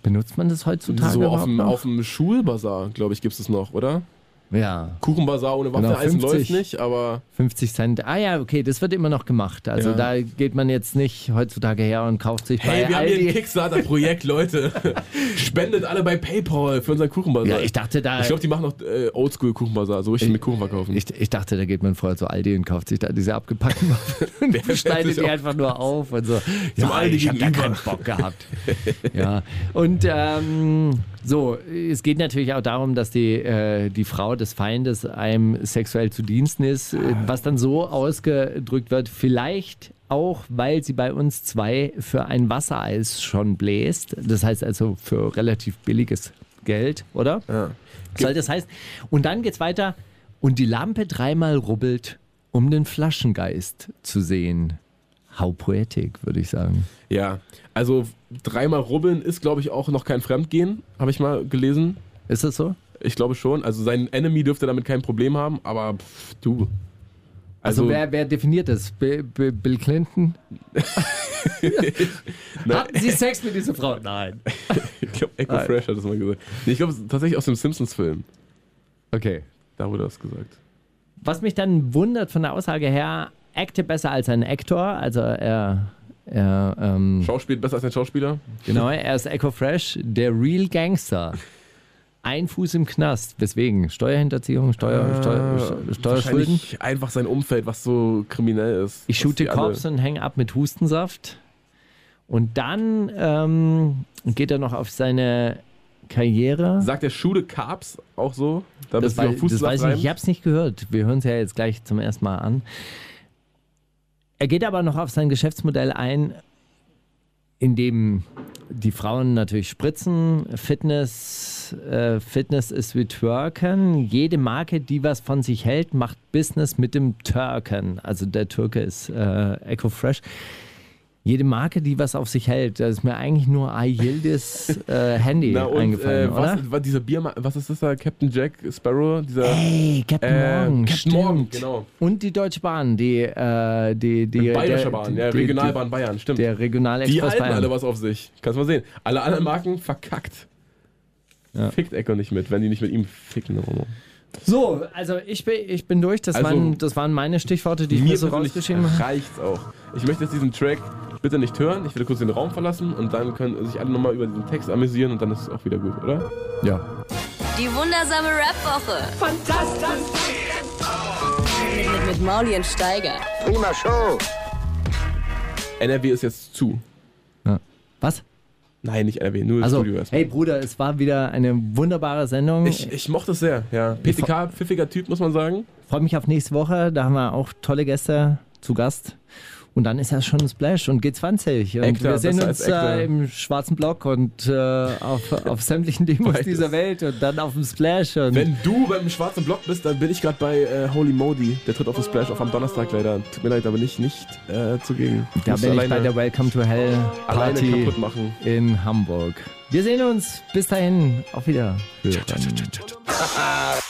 benutzt man das heutzutage So auf dem, noch? auf dem Schulbazar, glaube ich, gibt es es noch, oder? Ja. Kuchenbazar ohne Waffe Genau, essen 50. läuft nicht, aber 50 Cent. Ah ja, okay, das wird immer noch gemacht. Also Ja. da geht man jetzt nicht heutzutage her und kauft sich hey, bei wir haben hier ein Aldi. Kickstarter-Projekt, Leute. Spendet alle bei Paypal für unseren Kuchenbazar. Ja, ich dachte da. Ich glaube, die machen noch äh, Oldschool-Kuchenbazar, so richtig mit Kuchen verkaufen. Ich, ich dachte, da geht man vorher zu Aldi und kauft sich da diese abgepackten Waffeln und schneidet die einfach nur auf und so. Zum Aldi ich habe da keinen Bock gehabt. ja, und ähm, so, es geht natürlich auch darum, dass die, äh, die Frau des Feindes einem sexuell zu Diensten ist, äh, was dann so ausgedrückt wird, vielleicht auch, weil sie bei uns zwei für ein Wassereis schon bläst. Das heißt also für relativ billiges Geld, oder? Ja. Soll das heißt, und dann geht's weiter und die Lampe dreimal rubbelt, um den Flaschengeist zu sehen. How poetic, würde ich sagen. Ja, also dreimal rubbeln ist, glaube ich, auch noch kein Fremdgehen, habe ich mal gelesen. Ist das so? Ich glaube schon. Also sein Enemy dürfte damit kein Problem haben, aber pff, du. Also, Also, wer, wer definiert das? Bi- Bi- Bill Clinton? na, Hatten Sie Sex mit dieser Frau? Nein. ich glaube, Echo Nein. Fresh hat das mal gesagt. Nee, ich glaube, es ist tatsächlich aus dem Simpsons-Film. Okay. Da wurde das gesagt. Was mich dann wundert von der Aussage her, acte besser als ein Actor. Also er, er ähm, Schauspiel besser als ein Schauspieler? genau, er ist Echo Fresh, der Real Gangster. Ein Fuß im Knast. Weswegen? Steuerhinterziehung, Steuer, Steuer, Steu- Steuerschulden? Einfach sein Umfeld, was so kriminell ist. Ich shoote alle- Cops und hänge ab mit Hustensaft. Und dann ähm, geht er noch auf seine Karriere. Sagt der Schule Carbs auch so? Da Das, wei- das weiß ich nicht, ich habe es nicht gehört. Wir hören es ja jetzt gleich zum ersten Mal an. Er geht aber noch auf sein Geschäftsmodell ein, in dem die Frauen natürlich spritzen, Fitness, äh, Fitness ist wie Twerken. Jede Marke, die was von sich hält, macht Business mit dem Türken. Also der Türke ist äh, Eco Fresh. Jede Marke, die was auf sich hält, da ist mir eigentlich nur Ayildiz äh, Handy Na und eingefallen, äh, oder? was, dieser Bier, was ist das da? Captain Jack Sparrow? Dieser, Ey, Captain Äh, Morgan, Captain. Morgan, genau. Und die Deutsche Bahn, die, äh, die, die Bayerische der, Bahn, die, ja, die- Regionalbahn Bayern, stimmt. Die, der die Regionalexpress halten Bayern. alle was auf sich. Kannst mal sehen. Alle anderen Marken verkackt. Ja. Fickt Echo nicht mit, wenn die nicht mit ihm ficken. So, also ich bin, ich bin durch. Das, Also, waren, das waren meine Stichworte, die ich mir so rausgeschrieben habe. reicht's auch. Ich möchte jetzt diesen Track bitte nicht hören. Ich werde kurz den Raum verlassen und dann können sich alle nochmal über diesen Text amüsieren und dann ist es auch wieder gut, oder? Ja. Die wundersame Rap-Woche. Fantastisch. Mit, mit, mit Mauli und Steiger. Prima Show. NRW ist jetzt zu. ja. Was? Nein, nicht NRW, nur das Also, Studio erstmal. hey Bruder, es war wieder eine wunderbare Sendung. Ich Ich, ich mochte es sehr, ja. PTK, pfiffiger Typ, muss man sagen. freue mich auf nächste Woche. Da haben wir auch tolle Gäste zu Gast. Und dann ist ja schon ein Splash und G20. Und Ektar, wir sehen uns äh, im schwarzen Block und äh, auf, auf sämtlichen Demos Beides. dieser Welt und dann auf dem Splash. Wenn du beim schwarzen Block bist, dann bin ich gerade bei äh, Holy Modi. Der tritt auf das Splash auf am Donnerstag leider. Tut mir leid, ich nicht äh, zugegen. Da bin ich alleine, bei der Welcome to Hell Party in Hamburg. Wir sehen uns. Bis dahin. Auf Wiederhören.